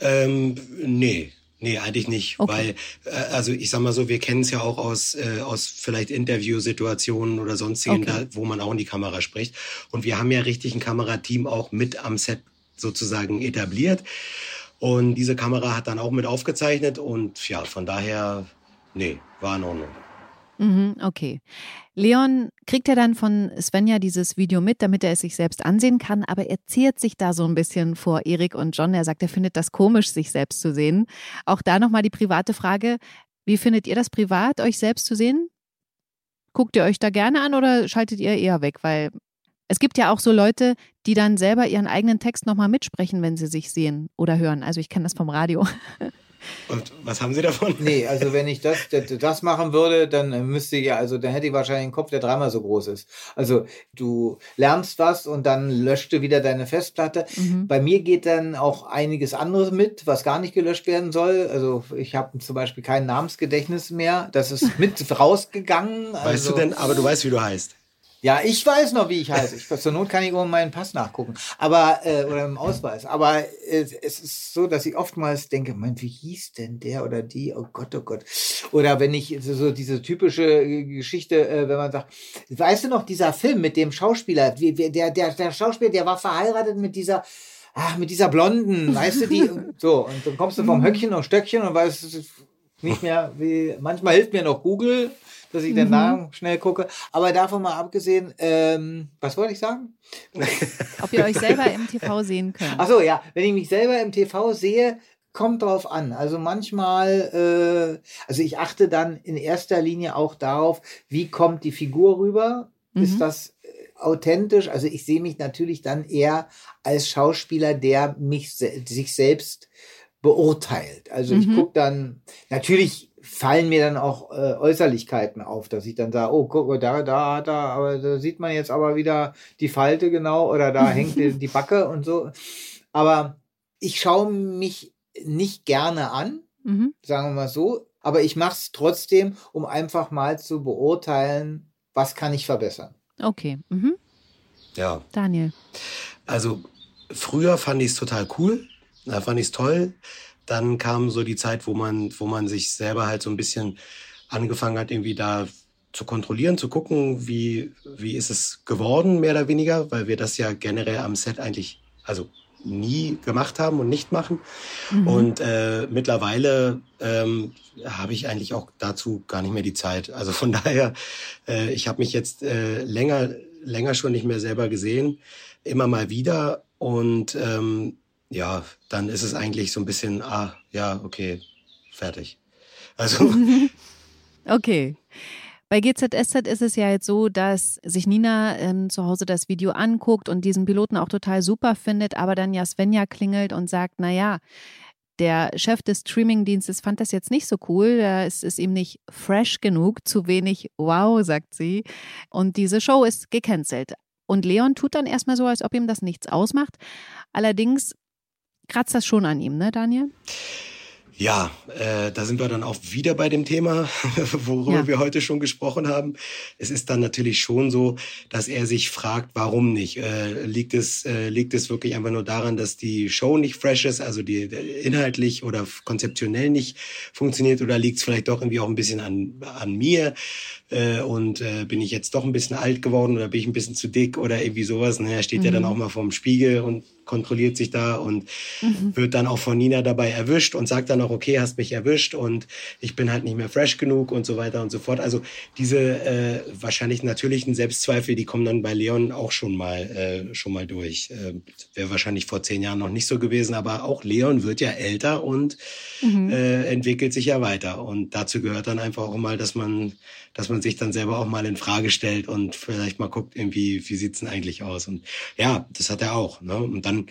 Ähm, nee. Nee, eigentlich nicht, okay. weil, äh, also ich sag mal so, wir kennen es ja auch aus, äh, aus vielleicht Interviewsituationen oder sonstigen, okay. da, wo man auch in die Kamera spricht. Und wir haben ja richtig ein Kamerateam auch mit am Set sozusagen etabliert. Und diese Kamera hat dann auch mit aufgezeichnet und ja, von daher Nee, war in Ordnung. Mhm, okay. Leon kriegt ja dann von Svenja dieses Video mit, damit er es sich selbst ansehen kann, aber er ziert sich da so ein bisschen vor Erik und John. Er sagt, er findet das komisch, sich selbst zu sehen. Auch da nochmal die private Frage: Wie findet ihr das privat, euch selbst zu sehen? Guckt ihr euch da gerne an oder schaltet ihr eher weg? Weil es gibt ja auch so Leute, die dann selber ihren eigenen Text nochmal mitsprechen, wenn sie sich sehen oder hören. Also ich kenne das vom Radio. (laughs) Und was haben Sie davon? Nee, also wenn ich das, das machen würde, dann müsste ich ja, also dann hätte ich wahrscheinlich einen Kopf, der dreimal so groß ist. Also du lernst was und dann löscht du wieder deine Festplatte. Mhm. Bei mir geht dann auch einiges anderes mit, was gar nicht gelöscht werden soll. Also ich habe zum Beispiel kein Namensgedächtnis mehr. Das ist mit (laughs) rausgegangen. Weißt also, du denn, aber du weißt, wie du heißt. Ja, ich weiß noch, wie ich heiße. Ich, zur Not kann ich um meinen Pass nachgucken. Aber, äh, oder im Ausweis. Aber äh, es ist so, dass ich oftmals denke, mein, wie hieß denn der oder die? Oh Gott, oh Gott. Oder wenn ich so diese typische äh, Geschichte, äh, wenn man sagt, weißt du noch, dieser Film mit dem Schauspieler, der, der, der Schauspieler, der war verheiratet mit dieser, ach, mit dieser Blonden, weißt du, die, (laughs) so, und dann kommst du vom. Höckchen und Stöckchen und weißt nicht mehr, wie, manchmal hilft mir noch Google dass ich mhm. den Namen schnell gucke. Aber davon mal abgesehen, ähm, was wollte ich sagen? (laughs) Ob ihr euch selber im TV sehen könnt. Ach so, ja. Wenn ich mich selber im TV sehe, kommt drauf an. Also manchmal, äh, also ich achte dann in erster Linie auch darauf, wie kommt die Figur rüber? Mhm. Ist das äh, authentisch? Also ich sehe mich natürlich dann eher als Schauspieler, der mich sich selbst beurteilt. Also ich mhm. gucke dann, natürlich fallen mir dann auch äh, Äußerlichkeiten auf, dass ich dann sage, oh, guck, da, da hat er, aber da sieht man jetzt aber wieder die Falte genau oder da (laughs) hängt die, die Backe und so. Aber ich schaue mich nicht gerne an, mhm. sagen wir mal so, aber ich mache es trotzdem, um einfach mal zu beurteilen, was kann ich verbessern. Okay. Mhm. Ja. Daniel. Also früher fand ich es total cool, da fand ich es toll dann kam so die Zeit, wo man, wo man sich selber halt so ein bisschen angefangen hat, irgendwie da zu kontrollieren, zu gucken, wie, wie ist es geworden, mehr oder weniger, weil wir das ja generell am Set eigentlich, also nie gemacht haben und nicht machen. Mhm. Und äh, mittlerweile ähm, habe ich eigentlich auch dazu gar nicht mehr die Zeit. Also von (laughs) daher, äh, ich habe mich jetzt äh, länger, länger schon nicht mehr selber gesehen, immer mal wieder. Und ähm, ja, dann ist es eigentlich so ein bisschen, ah, ja, okay, fertig. Also. (laughs) okay. Bei GZSZ ist es ja jetzt so, dass sich Nina ähm, zu Hause das Video anguckt und diesen Piloten auch total super findet, aber dann ja Svenja klingelt und sagt, naja, der Chef des Streamingdienstes fand das jetzt nicht so cool. Es ist ihm nicht fresh genug, zu wenig wow, sagt sie. Und diese Show ist gecancelt. Und Leon tut dann erstmal so, als ob ihm das nichts ausmacht. Allerdings kratzt das schon an ihm, ne, Daniel? Ja, äh, da sind wir dann auch wieder bei dem Thema, (laughs) worüber ja. wir heute schon gesprochen haben. Es ist dann natürlich schon so, dass er sich fragt, warum nicht? Äh, liegt es äh, liegt es wirklich einfach nur daran, dass die Show nicht fresh ist, also die inhaltlich oder konzeptionell nicht funktioniert, oder liegt es vielleicht doch irgendwie auch ein bisschen an an mir? Äh, und äh, bin ich jetzt doch ein bisschen alt geworden oder bin ich ein bisschen zu dick oder irgendwie sowas? Ne, er steht mhm. ja dann mhm. auch mal vorm Spiegel und kontrolliert sich da und mhm. wird dann auch von Nina dabei erwischt und sagt dann auch, okay, hast mich erwischt und ich bin halt nicht mehr fresh genug und so weiter und so fort. Also diese äh, wahrscheinlich natürlichen Selbstzweifel, die kommen dann bei Leon auch schon mal äh, schon mal durch. Äh, Wäre wahrscheinlich vor zehn Jahren noch nicht so gewesen, aber auch Leon wird ja älter und mhm. äh, entwickelt sich ja weiter. Und dazu gehört dann einfach auch mal, dass man dass man sich dann selber auch mal in Frage stellt und vielleicht mal guckt, irgendwie, wie sieht's denn eigentlich aus? Und ja, das hat er auch. Ne? Und dann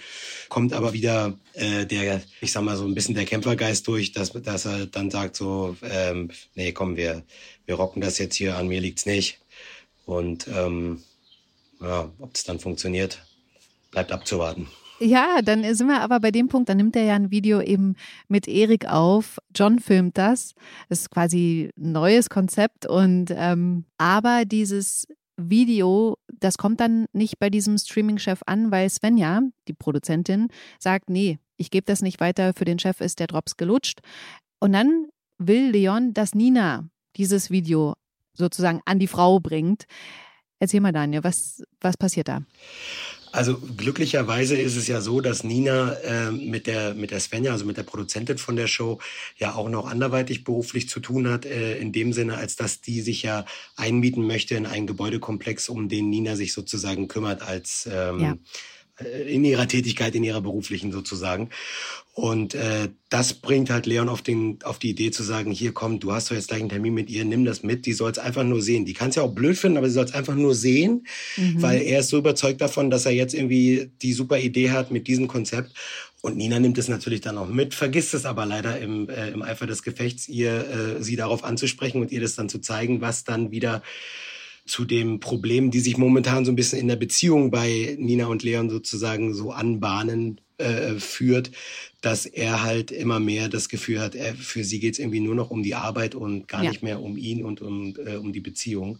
kommt aber wieder äh, der, ich sag mal, so ein bisschen der Kämpfergeist durch, dass, dass er dann sagt so, ähm, nee, komm, wir, wir rocken das jetzt hier, an mir liegt's nicht. Und ähm, ja, ob es dann funktioniert, bleibt abzuwarten. Ja, dann sind wir aber bei dem Punkt, dann nimmt er ja ein Video eben mit Erik auf. John filmt das. Das ist quasi ein neues Konzept und ähm, aber dieses Video, das kommt dann nicht bei diesem Streaming-Chef an, weil Svenja, die Produzentin, sagt, nee, ich gebe das nicht weiter, für den Chef ist der Drops gelutscht. Und dann will Leon, dass Nina dieses Video sozusagen an die Frau bringt. Erzähl mal, Daniel, was, was passiert da? Also glücklicherweise ist es ja so, dass Nina äh, mit der mit der Svenja, also mit der Produzentin von der Show, ja auch noch anderweitig beruflich zu tun hat, äh, in dem Sinne, als dass die sich ja einmieten möchte in einen Gebäudekomplex, um den Nina sich sozusagen kümmert als ähm, ja. Äh, in ihrer Tätigkeit, in ihrer beruflichen sozusagen. Und äh, das bringt halt Leon auf, den, auf die Idee zu sagen, hier komm, du hast doch jetzt gleich einen Termin mit ihr, nimm das mit, die soll es einfach nur sehen. Die kann es ja auch blöd finden, aber sie soll es einfach nur sehen, mhm. weil er ist so überzeugt davon, dass er jetzt irgendwie die super Idee hat mit diesem Konzept. Und Nina nimmt es natürlich dann auch mit, vergisst es aber leider im, äh, im Eifer des Gefechts, ihr äh, sie darauf anzusprechen und ihr das dann zu zeigen, was dann wieder zu dem Problem, die sich momentan so ein bisschen in der Beziehung bei Nina und Leon sozusagen so anbahnen, äh, führt, dass er halt immer mehr das Gefühl hat, er, für sie geht's irgendwie nur noch um die Arbeit und gar ja. nicht mehr um ihn und um, äh, um die Beziehung.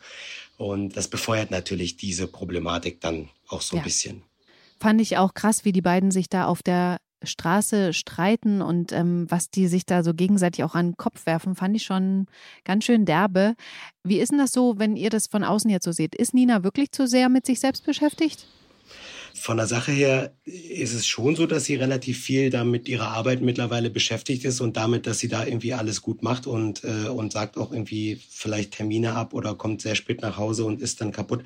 Und das befeuert natürlich diese Problematik dann auch so ja. ein bisschen. Fand ich auch krass, wie die beiden sich da auf der Straße streiten und ähm, was die sich da so gegenseitig auch an den Kopf werfen, fand ich schon ganz schön derbe. Wie ist denn das so, wenn ihr das von außen jetzt so seht? Ist Nina wirklich zu sehr mit sich selbst beschäftigt? Von der Sache her ist es schon so, dass sie relativ viel da mit ihrer Arbeit mittlerweile beschäftigt ist und damit, dass sie da irgendwie alles gut macht und, äh, und sagt auch irgendwie vielleicht Termine ab oder kommt sehr spät nach Hause und ist dann kaputt.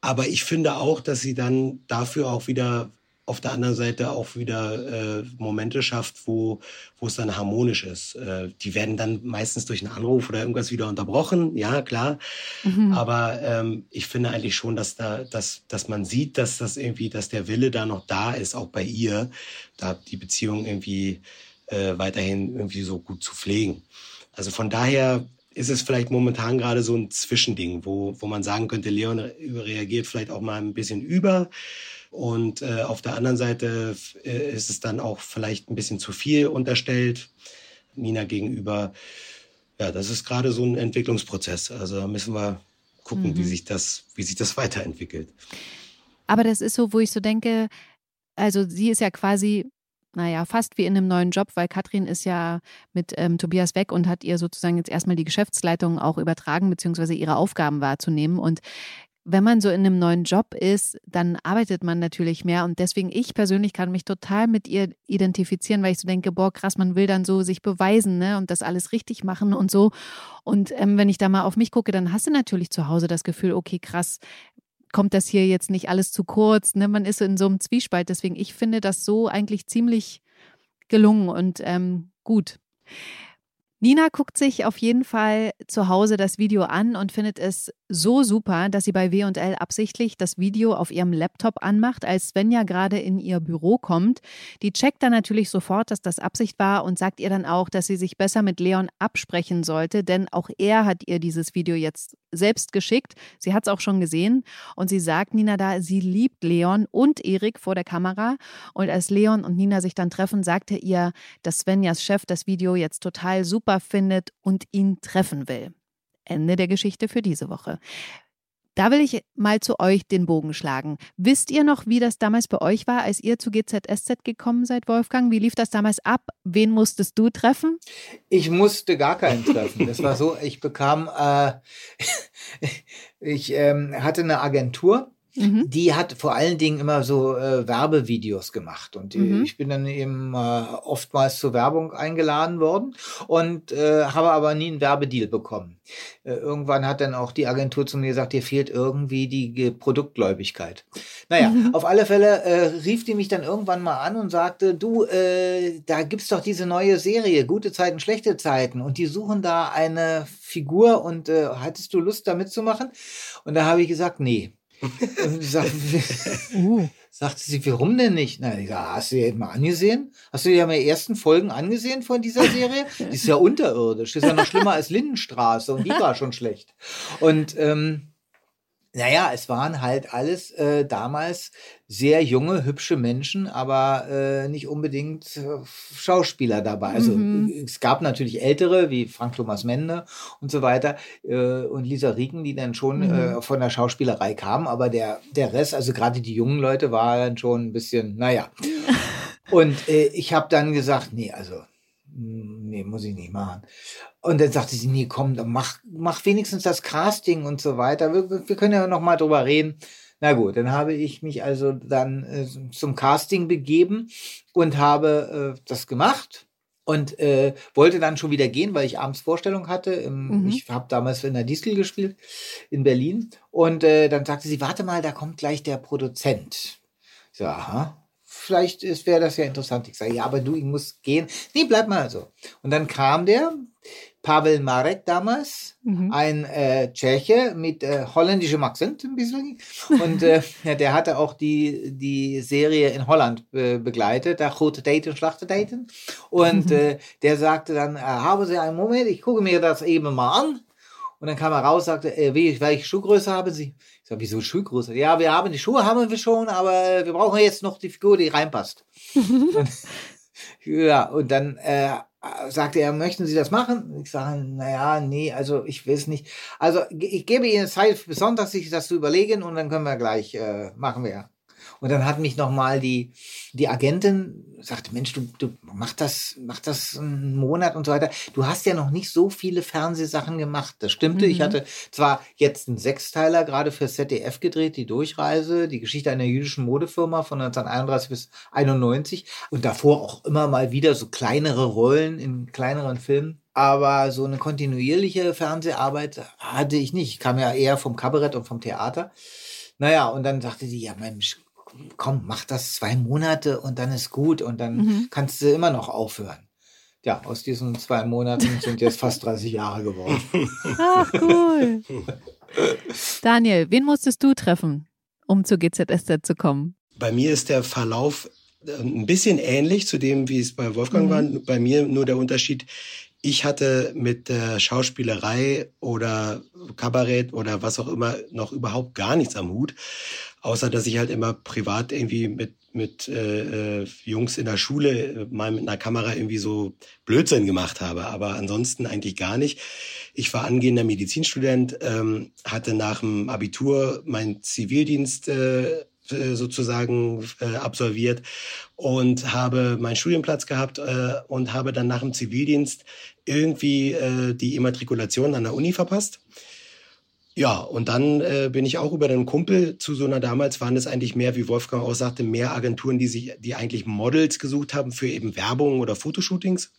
Aber ich finde auch, dass sie dann dafür auch wieder auf der anderen Seite auch wieder äh, Momente schafft, wo, wo es dann harmonisch ist. Äh, die werden dann meistens durch einen Anruf oder irgendwas wieder unterbrochen, ja, klar. Mhm. Aber ähm, ich finde eigentlich schon, dass da, dass, dass man sieht, dass das irgendwie, dass der Wille da noch da ist, auch bei ihr, da die Beziehung irgendwie äh, weiterhin irgendwie so gut zu pflegen. Also von daher ist es vielleicht momentan gerade so ein Zwischending, wo, wo man sagen könnte, Leon reagiert vielleicht auch mal ein bisschen über. Und äh, auf der anderen Seite äh, ist es dann auch vielleicht ein bisschen zu viel unterstellt Nina gegenüber. Ja, das ist gerade so ein Entwicklungsprozess. Also da müssen wir gucken, mhm. wie sich das, wie sich das weiterentwickelt. Aber das ist so, wo ich so denke, also sie ist ja quasi naja, fast wie in einem neuen Job, weil Katrin ist ja mit ähm, Tobias weg und hat ihr sozusagen jetzt erstmal die Geschäftsleitung auch übertragen, beziehungsweise ihre Aufgaben wahrzunehmen. Und wenn man so in einem neuen Job ist, dann arbeitet man natürlich mehr und deswegen ich persönlich kann mich total mit ihr identifizieren, weil ich so denke, boah, krass, man will dann so sich beweisen, ne, und das alles richtig machen und so. Und ähm, wenn ich da mal auf mich gucke, dann hast du natürlich zu Hause das Gefühl, okay, krass, kommt das hier jetzt nicht alles zu kurz, ne? Man ist so in so einem Zwiespalt. Deswegen, ich finde das so eigentlich ziemlich gelungen und ähm, gut. Nina guckt sich auf jeden Fall zu Hause das Video an und findet es so super, dass sie bei W&L absichtlich das Video auf ihrem Laptop anmacht, als Svenja gerade in ihr Büro kommt. Die checkt dann natürlich sofort, dass das Absicht war und sagt ihr dann auch, dass sie sich besser mit Leon absprechen sollte, denn auch er hat ihr dieses Video jetzt selbst geschickt. Sie hat es auch schon gesehen und sie sagt Nina da, sie liebt Leon und Erik vor der Kamera und als Leon und Nina sich dann treffen, sagte ihr, dass Svenjas Chef das Video jetzt total super super findet und ihn treffen will. Ende der Geschichte für diese Woche. Da will ich mal zu euch den Bogen schlagen. Wisst ihr noch, wie das damals bei euch war, als ihr zu GZSZ gekommen seid, Wolfgang? Wie lief das damals ab? Wen musstest du treffen? Ich musste gar keinen treffen. Das war so, ich bekam, äh, (laughs) ich ähm, hatte eine Agentur Mhm. Die hat vor allen Dingen immer so äh, Werbevideos gemacht und mhm. ich bin dann eben äh, oftmals zur Werbung eingeladen worden und äh, habe aber nie einen Werbedeal bekommen. Äh, irgendwann hat dann auch die Agentur zu mir gesagt, dir fehlt irgendwie die Produktgläubigkeit. Naja, mhm. auf alle Fälle äh, rief die mich dann irgendwann mal an und sagte, du, äh, da gibt's doch diese neue Serie, gute Zeiten, schlechte Zeiten und die suchen da eine Figur und äh, hattest du Lust da mitzumachen? Und da habe ich gesagt, nee. Und (laughs) sagt, uh. sagte sie, warum denn nicht? Na, sag, hast du dir mal angesehen? Hast du dir ja mal die ersten Folgen angesehen von dieser Serie? Die ist ja unterirdisch. Ist ja noch schlimmer als Lindenstraße und die war schon schlecht. Und ähm, naja, es waren halt alles äh, damals sehr junge, hübsche Menschen, aber äh, nicht unbedingt äh, Schauspieler dabei. Also mhm. es gab natürlich ältere wie Frank Thomas Mende und so weiter äh, und Lisa Rieken, die dann schon mhm. äh, von der Schauspielerei kamen, aber der, der Rest, also gerade die jungen Leute, waren schon ein bisschen, naja. (laughs) und äh, ich habe dann gesagt, nee, also nee, muss ich nicht machen. Und dann sagte sie, nee, komm, dann mach, mach wenigstens das Casting und so weiter. Wir, wir können ja noch mal drüber reden. Na gut, dann habe ich mich also dann äh, zum Casting begeben und habe äh, das gemacht und äh, wollte dann schon wieder gehen, weil ich abends Vorstellung hatte. Im, mhm. Ich habe damals in der Distel gespielt in Berlin und äh, dann sagte sie, warte mal, da kommt gleich der Produzent. Ich so, aha, vielleicht wäre das ja interessant. Ich sage, ja, aber du, ich muss gehen. Nee, bleib mal so. Und dann kam der, Pavel Marek damals, mhm. ein äh, Tscheche mit äh, holländischem Akzent ein bisschen. Und äh, (laughs) ja, der hatte auch die, die Serie in Holland äh, begleitet, da Gute Daten, Schlachte Daten. Und mhm. äh, der sagte dann, äh, haben Sie einen Moment, ich gucke mir das eben mal an. Und dann kam er raus, sagte, äh, wie, welche Schuhgröße haben Sie? Ich sage, wieso Schuhgröße? Ja, wir haben die Schuhe, haben wir schon, aber wir brauchen jetzt noch die Figur, die reinpasst. (laughs) und, ja, und dann sagte er, möchten Sie das machen? Ich sage, naja, nee, also ich will nicht. Also ich gebe Ihnen Zeit Sonntag, sich das zu überlegen und dann können wir gleich, äh, machen wir. Und dann hat mich nochmal die, die Agentin sagte, Mensch, du, du mach das, mach das einen Monat und so weiter. Du hast ja noch nicht so viele Fernsehsachen gemacht. Das stimmte. Mhm. Ich hatte zwar jetzt einen Sechsteiler gerade für ZDF gedreht, die Durchreise, die Geschichte einer jüdischen Modefirma von 1931 bis 91 und davor auch immer mal wieder so kleinere Rollen in kleineren Filmen. Aber so eine kontinuierliche Fernseharbeit hatte ich nicht. Ich kam ja eher vom Kabarett und vom Theater. Naja, und dann sagte sie, ja Mensch, komm, mach das zwei Monate und dann ist gut und dann mhm. kannst du immer noch aufhören. Ja, aus diesen zwei Monaten sind jetzt fast 30 Jahre geworden. Ach, cool. Daniel, wen musstest du treffen, um zur GZSZ zu kommen? Bei mir ist der Verlauf äh, ein bisschen ähnlich zu dem, wie es bei Wolfgang mhm. war. Bei mir nur der Unterschied, ich hatte mit der Schauspielerei oder Kabarett oder was auch immer noch überhaupt gar nichts am Hut. Außer dass ich halt immer privat irgendwie mit, mit äh, äh, Jungs in der Schule äh, mal mit einer Kamera irgendwie so Blödsinn gemacht habe. Aber ansonsten eigentlich gar nicht. Ich war angehender Medizinstudent, ähm, hatte nach dem Abitur meinen Zivildienst äh, äh, sozusagen äh, absolviert und habe meinen Studienplatz gehabt äh, und habe dann nach dem Zivildienst irgendwie äh, die Immatrikulation an der Uni verpasst ja, und dann äh, bin ich auch über den Kumpel zu so einer, damals waren es eigentlich mehr, wie Wolfgang auch sagte, mehr Agenturen, die sich, die eigentlich Models gesucht haben für eben Werbung oder Fotoshootings.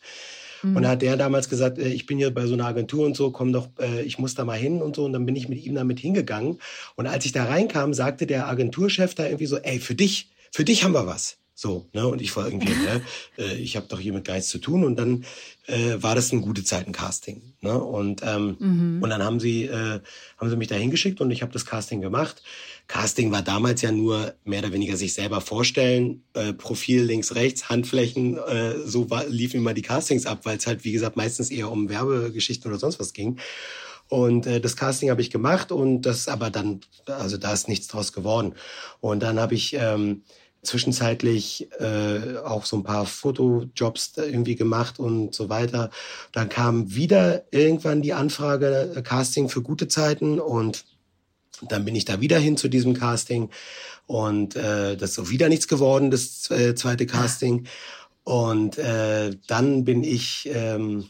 Mhm. Und da hat der damals gesagt, äh, ich bin hier bei so einer Agentur und so, komm doch, äh, ich muss da mal hin und so. Und dann bin ich mit ihm damit hingegangen. Und als ich da reinkam, sagte der Agenturchef da irgendwie so, ey, für dich, für dich haben wir was. So, ne? Und ich war irgendwie, (laughs) ne, äh, ich habe doch hier mit Geist zu tun. Und dann äh, war das ein gute Zeiten-Casting. Ne? Und, ähm, mhm. und dann haben sie, äh, haben sie mich da hingeschickt und ich habe das Casting gemacht. Casting war damals ja nur mehr oder weniger sich selber vorstellen, äh, Profil links, rechts, Handflächen, äh, so war, liefen immer die Castings ab, weil es halt, wie gesagt, meistens eher um Werbegeschichten oder sonst was ging. Und äh, das Casting habe ich gemacht und das aber dann, also da ist nichts draus geworden. Und dann habe ich ähm, zwischenzeitlich äh, auch so ein paar Fotojobs irgendwie gemacht und so weiter. Dann kam wieder irgendwann die Anfrage äh, Casting für gute Zeiten und dann bin ich da wieder hin zu diesem Casting und äh, das ist so wieder nichts geworden, das äh, zweite Casting. Und äh, dann bin ich ähm,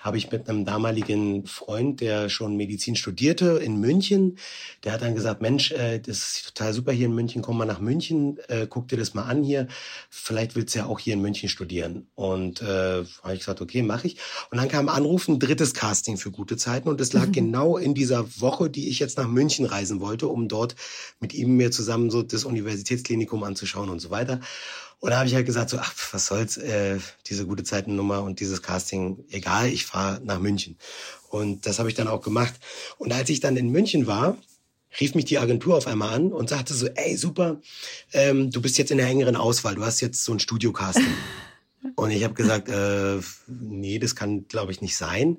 habe ich mit einem damaligen Freund, der schon Medizin studierte in München, der hat dann gesagt, Mensch, äh, das ist total super hier in München, komm mal nach München, äh, guck dir das mal an hier, vielleicht willst du ja auch hier in München studieren. Und äh, habe ich gesagt, okay, mache ich. Und dann kam Anruf, ein drittes Casting für gute Zeiten und es lag mhm. genau in dieser Woche, die ich jetzt nach München reisen wollte, um dort mit ihm mir zusammen so das Universitätsklinikum anzuschauen und so weiter. Und da habe ich halt gesagt, so, ach, was soll's, äh, diese gute Zeitennummer und dieses Casting, egal, ich fahre nach München. Und das habe ich dann auch gemacht. Und als ich dann in München war, rief mich die Agentur auf einmal an und sagte so, ey, super, ähm, du bist jetzt in der engeren Auswahl, du hast jetzt so ein Studio-Casting. (laughs) und ich habe gesagt, äh, nee, das kann, glaube ich, nicht sein.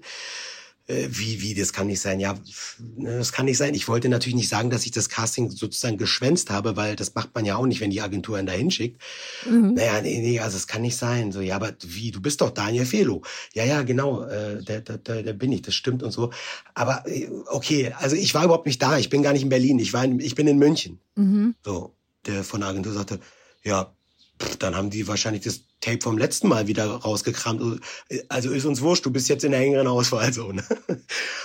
Äh, wie, wie, das kann nicht sein. Ja, ne, das kann nicht sein. Ich wollte natürlich nicht sagen, dass ich das Casting sozusagen geschwänzt habe, weil das macht man ja auch nicht, wenn die Agentur einen da hinschickt. Mhm. Naja, nee, nee, also es kann nicht sein. So, ja, aber wie, du bist doch Daniel Felo. Ja, ja, genau, äh, der, der, der, der bin ich, das stimmt und so. Aber äh, okay, also ich war überhaupt nicht da, ich bin gar nicht in Berlin, ich war in, ich bin in München. Mhm. So, der von der Agentur sagte, ja, dann haben die wahrscheinlich das Tape vom letzten Mal wieder rausgekramt. Also ist uns wurscht, du bist jetzt in der engeren Auswahl so. Ne?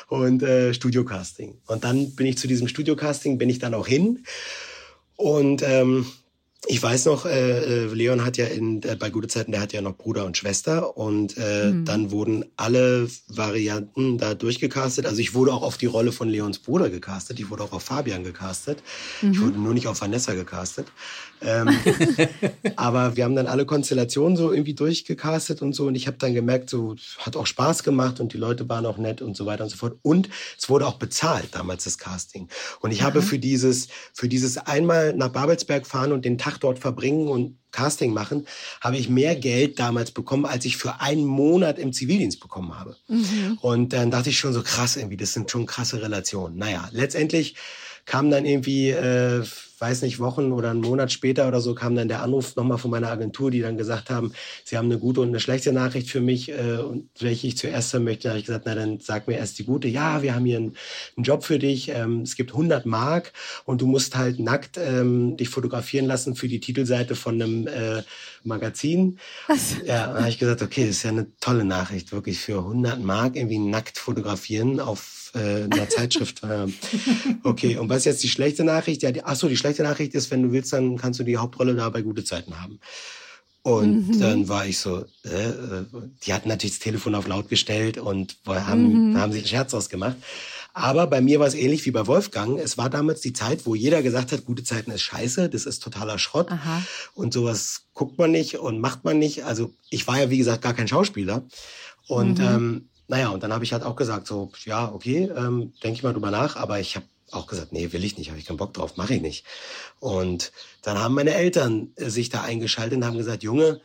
Und äh, Studiocasting. Und dann bin ich zu diesem Studiocasting, bin ich dann auch hin. Und ähm, ich weiß noch, äh, äh, Leon hat ja in, äh, bei gute Zeiten, der hat ja noch Bruder und Schwester und äh, mhm. dann wurden alle Varianten da durchgecastet. Also ich wurde auch auf die Rolle von Leons Bruder gecastet, ich wurde auch auf Fabian gecastet. Mhm. Ich wurde nur nicht auf Vanessa gecastet. Ähm, (laughs) aber wir haben dann alle Konstellationen so irgendwie durchgecastet und so und ich habe dann gemerkt, so hat auch Spaß gemacht und die Leute waren auch nett und so weiter und so fort. Und es wurde auch bezahlt damals das Casting. Und ich mhm. habe für dieses, für dieses einmal nach Babelsberg fahren und den Tag dort verbringen und Casting machen, habe ich mehr Geld damals bekommen, als ich für einen Monat im Zivildienst bekommen habe. Mhm. Und dann dachte ich schon so krass irgendwie, das sind schon krasse Relationen. Naja, letztendlich kam dann irgendwie äh, weiß nicht, Wochen oder einen Monat später oder so kam dann der Anruf nochmal von meiner Agentur, die dann gesagt haben, sie haben eine gute und eine schlechte Nachricht für mich, äh, und welche ich zuerst hören möchte. Da habe ich gesagt, na dann sag mir erst die gute. Ja, wir haben hier einen, einen Job für dich. Ähm, es gibt 100 Mark und du musst halt nackt ähm, dich fotografieren lassen für die Titelseite von einem äh, Magazin. Was? Ja, da habe ich gesagt, okay, das ist ja eine tolle Nachricht, wirklich für 100 Mark irgendwie nackt fotografieren auf äh, einer Zeitschrift. okay, und was ist jetzt die schlechte Nachricht? Ja, die, ach so, die schlechte Nachricht ist, wenn du willst, dann kannst du die Hauptrolle da bei gute Zeiten haben. Und mhm. dann war ich so, äh, die hatten natürlich das Telefon auf laut gestellt und haben, mhm. haben sich einen Scherz ausgemacht. Aber bei mir war es ähnlich wie bei Wolfgang. Es war damals die Zeit, wo jeder gesagt hat, gute Zeiten ist scheiße, das ist totaler Schrott. Aha. Und sowas guckt man nicht und macht man nicht. Also ich war ja, wie gesagt, gar kein Schauspieler. Und mhm. ähm, naja, und dann habe ich halt auch gesagt, so, ja, okay, ähm, denke ich mal drüber nach, aber ich habe auch gesagt, nee, will ich nicht, habe ich keinen Bock drauf, mache ich nicht. Und dann haben meine Eltern äh, sich da eingeschaltet und haben gesagt, Junge,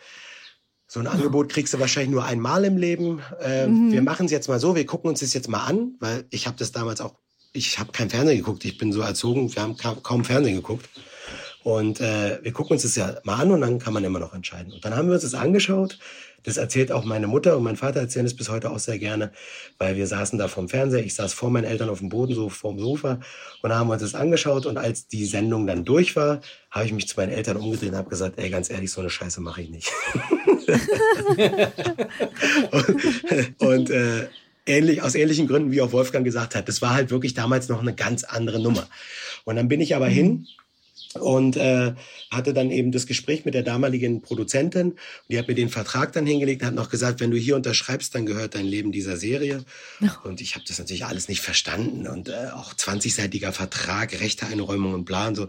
so ein Angebot kriegst du wahrscheinlich nur einmal im Leben. Äh, mhm. Wir machen es jetzt mal so, wir gucken uns das jetzt mal an, weil ich habe das damals auch, ich habe kein Fernsehen geguckt, ich bin so erzogen, wir haben kaum Fernsehen geguckt. Und äh, wir gucken uns das ja mal an und dann kann man immer noch entscheiden. Und dann haben wir uns das angeschaut. Das erzählt auch meine Mutter und mein Vater erzählen es bis heute auch sehr gerne, weil wir saßen da vorm Fernseher. Ich saß vor meinen Eltern auf dem Boden, so vorm Sofa und haben uns das angeschaut. Und als die Sendung dann durch war, habe ich mich zu meinen Eltern umgedreht und habe gesagt, ey, ganz ehrlich, so eine Scheiße mache ich nicht. (laughs) (laughs) und, und äh, ähnlich, aus ähnlichen Gründen, wie auch Wolfgang gesagt hat, das war halt wirklich damals noch eine ganz andere Nummer. Und dann bin ich aber mhm. hin und äh, hatte dann eben das Gespräch mit der damaligen Produzentin. Die hat mir den Vertrag dann hingelegt, hat noch gesagt, wenn du hier unterschreibst, dann gehört dein Leben dieser Serie. Oh. Und ich habe das natürlich alles nicht verstanden und äh, auch 20-seitiger Vertrag, rechte Einräumung und Plan so.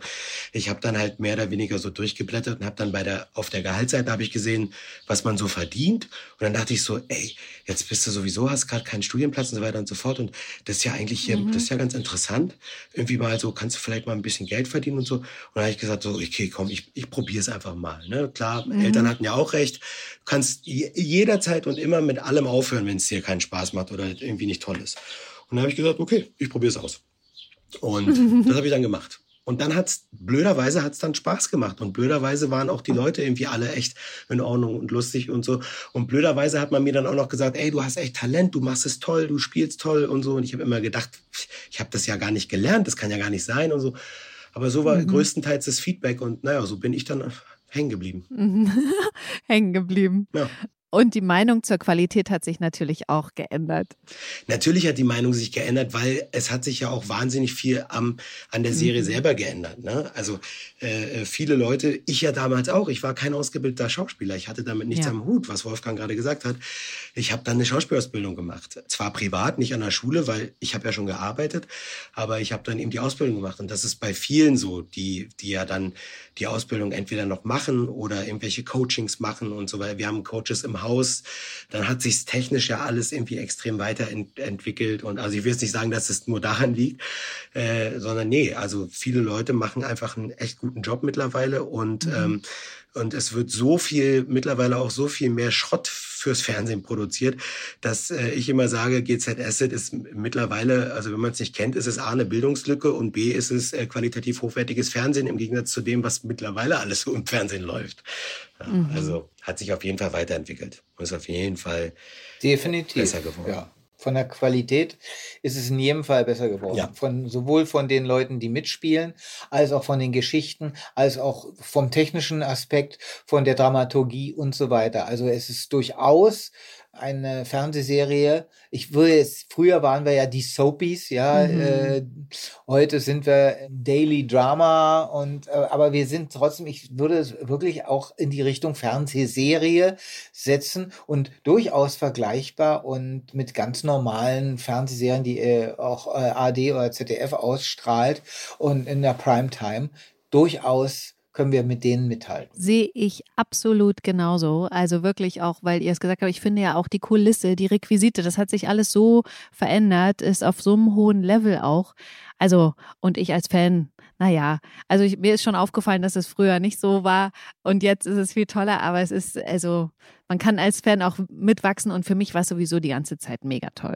Ich habe dann halt mehr oder weniger so durchgeblättert und habe dann bei der auf der Gehaltsseite habe ich gesehen, was man so verdient. Und dann dachte ich so, ey, jetzt bist du sowieso hast gerade keinen Studienplatz und so weiter und so fort. Und das ist ja eigentlich hier, mhm. das ist ja ganz interessant. Irgendwie mal so kannst du vielleicht mal ein bisschen Geld verdienen und so. Und dann habe ich gesagt so, okay, komm, ich, ich probiere es einfach mal. Ne? Klar, mhm. Eltern hatten ja auch recht. Du kannst jederzeit und immer mit allem aufhören, wenn es dir keinen Spaß macht oder irgendwie nicht toll ist. Und dann habe ich gesagt, okay, ich probiere es aus. Und (laughs) das habe ich dann gemacht. Und dann hat's, blöderweise hat's dann Spaß gemacht. Und blöderweise waren auch die Leute irgendwie alle echt in Ordnung und lustig und so. Und blöderweise hat man mir dann auch noch gesagt, ey, du hast echt Talent, du machst es toll, du spielst toll und so. Und ich habe immer gedacht, ich habe das ja gar nicht gelernt, das kann ja gar nicht sein und so. Aber so war mhm. größtenteils das Feedback und naja, so bin ich dann hängen geblieben. (laughs) hängen geblieben. Ja. Und die Meinung zur Qualität hat sich natürlich auch geändert. Natürlich hat die Meinung sich geändert, weil es hat sich ja auch wahnsinnig viel am, an der Serie mhm. selber geändert. Ne? Also äh, viele Leute, ich ja damals auch, ich war kein ausgebildeter Schauspieler, ich hatte damit nichts ja. am Hut, was Wolfgang gerade gesagt hat. Ich habe dann eine Schauspielausbildung gemacht. Zwar privat, nicht an der Schule, weil ich habe ja schon gearbeitet, aber ich habe dann eben die Ausbildung gemacht. Und das ist bei vielen so, die, die ja dann die Ausbildung entweder noch machen oder irgendwelche Coachings machen und so weiter. Wir haben Coaches im Haus. Dann hat sich technisch ja alles irgendwie extrem weiterentwickelt. Und also ich will jetzt nicht sagen, dass es nur daran liegt, äh, sondern nee, also viele Leute machen einfach einen echt guten Job mittlerweile und mhm. ähm, und es wird so viel, mittlerweile auch so viel mehr Schrott fürs Fernsehen produziert, dass äh, ich immer sage, GZS ist mittlerweile, also wenn man es nicht kennt, ist es A eine Bildungslücke und B ist es äh, qualitativ hochwertiges Fernsehen im Gegensatz zu dem, was mittlerweile alles so im Fernsehen läuft. Ja, mhm. Also hat sich auf jeden Fall weiterentwickelt und ist auf jeden Fall Definitiv. besser geworden. Ja von der Qualität ist es in jedem Fall besser geworden. Ja. Von, sowohl von den Leuten, die mitspielen, als auch von den Geschichten, als auch vom technischen Aspekt, von der Dramaturgie und so weiter. Also es ist durchaus eine Fernsehserie. Ich würde jetzt, früher waren wir ja die Soapies, ja. Mhm. Äh, heute sind wir Daily Drama und, äh, aber wir sind trotzdem, ich würde es wirklich auch in die Richtung Fernsehserie setzen und durchaus vergleichbar und mit ganz normalen Fernsehserien, die äh, auch äh, AD oder ZDF ausstrahlt und in der Primetime durchaus können wir mit denen mithalten. Sehe ich absolut genauso. Also wirklich auch, weil ihr es gesagt habt, ich finde ja auch die Kulisse, die Requisite, das hat sich alles so verändert, ist auf so einem hohen Level auch. Also, und ich als Fan, naja, also ich, mir ist schon aufgefallen, dass es früher nicht so war und jetzt ist es viel toller, aber es ist, also, man kann als Fan auch mitwachsen und für mich war es sowieso die ganze Zeit mega toll.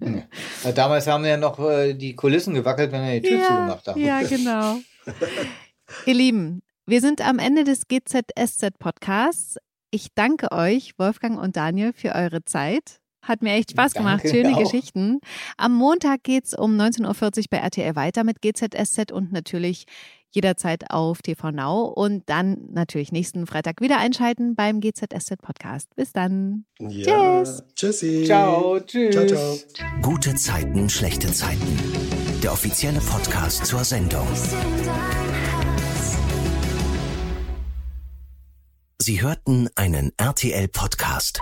ja. Damals haben wir ja noch äh, die Kulissen gewackelt, wenn wir die Tür ja, zugemacht haben. Ja, genau. (laughs) Ihr Lieben, wir sind am Ende des GZSZ-Podcasts. Ich danke euch, Wolfgang und Daniel, für eure Zeit. Hat mir echt Spaß gemacht. Danke Schöne auch. Geschichten. Am Montag geht es um 19.40 Uhr bei RTL weiter mit GZSZ und natürlich jederzeit auf TV Now und dann natürlich nächsten Freitag wieder einschalten beim GZSZ Podcast. Bis dann. Ja, tschüss. Tschüssi. Ciao. Tschüss. Ciao, ciao. Gute Zeiten, schlechte Zeiten. Der offizielle Podcast zur Sendung. Sie hörten einen RTL-Podcast.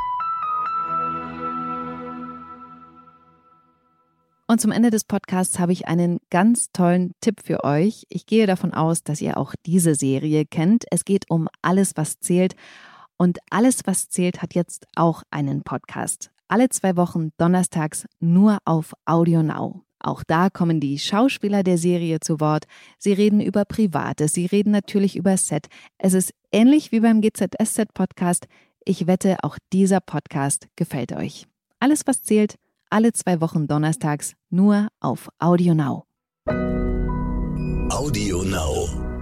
Und zum Ende des Podcasts habe ich einen ganz tollen Tipp für euch. Ich gehe davon aus, dass ihr auch diese Serie kennt. Es geht um alles, was zählt. Und alles, was zählt, hat jetzt auch einen Podcast. Alle zwei Wochen donnerstags nur auf Audio Now. Auch da kommen die Schauspieler der Serie zu Wort. Sie reden über Privates, sie reden natürlich über Set. Es ist ähnlich wie beim GZSZ-Podcast. Ich wette, auch dieser Podcast gefällt euch. Alles, was zählt, alle zwei Wochen donnerstags nur auf Audio Now. Audio Now.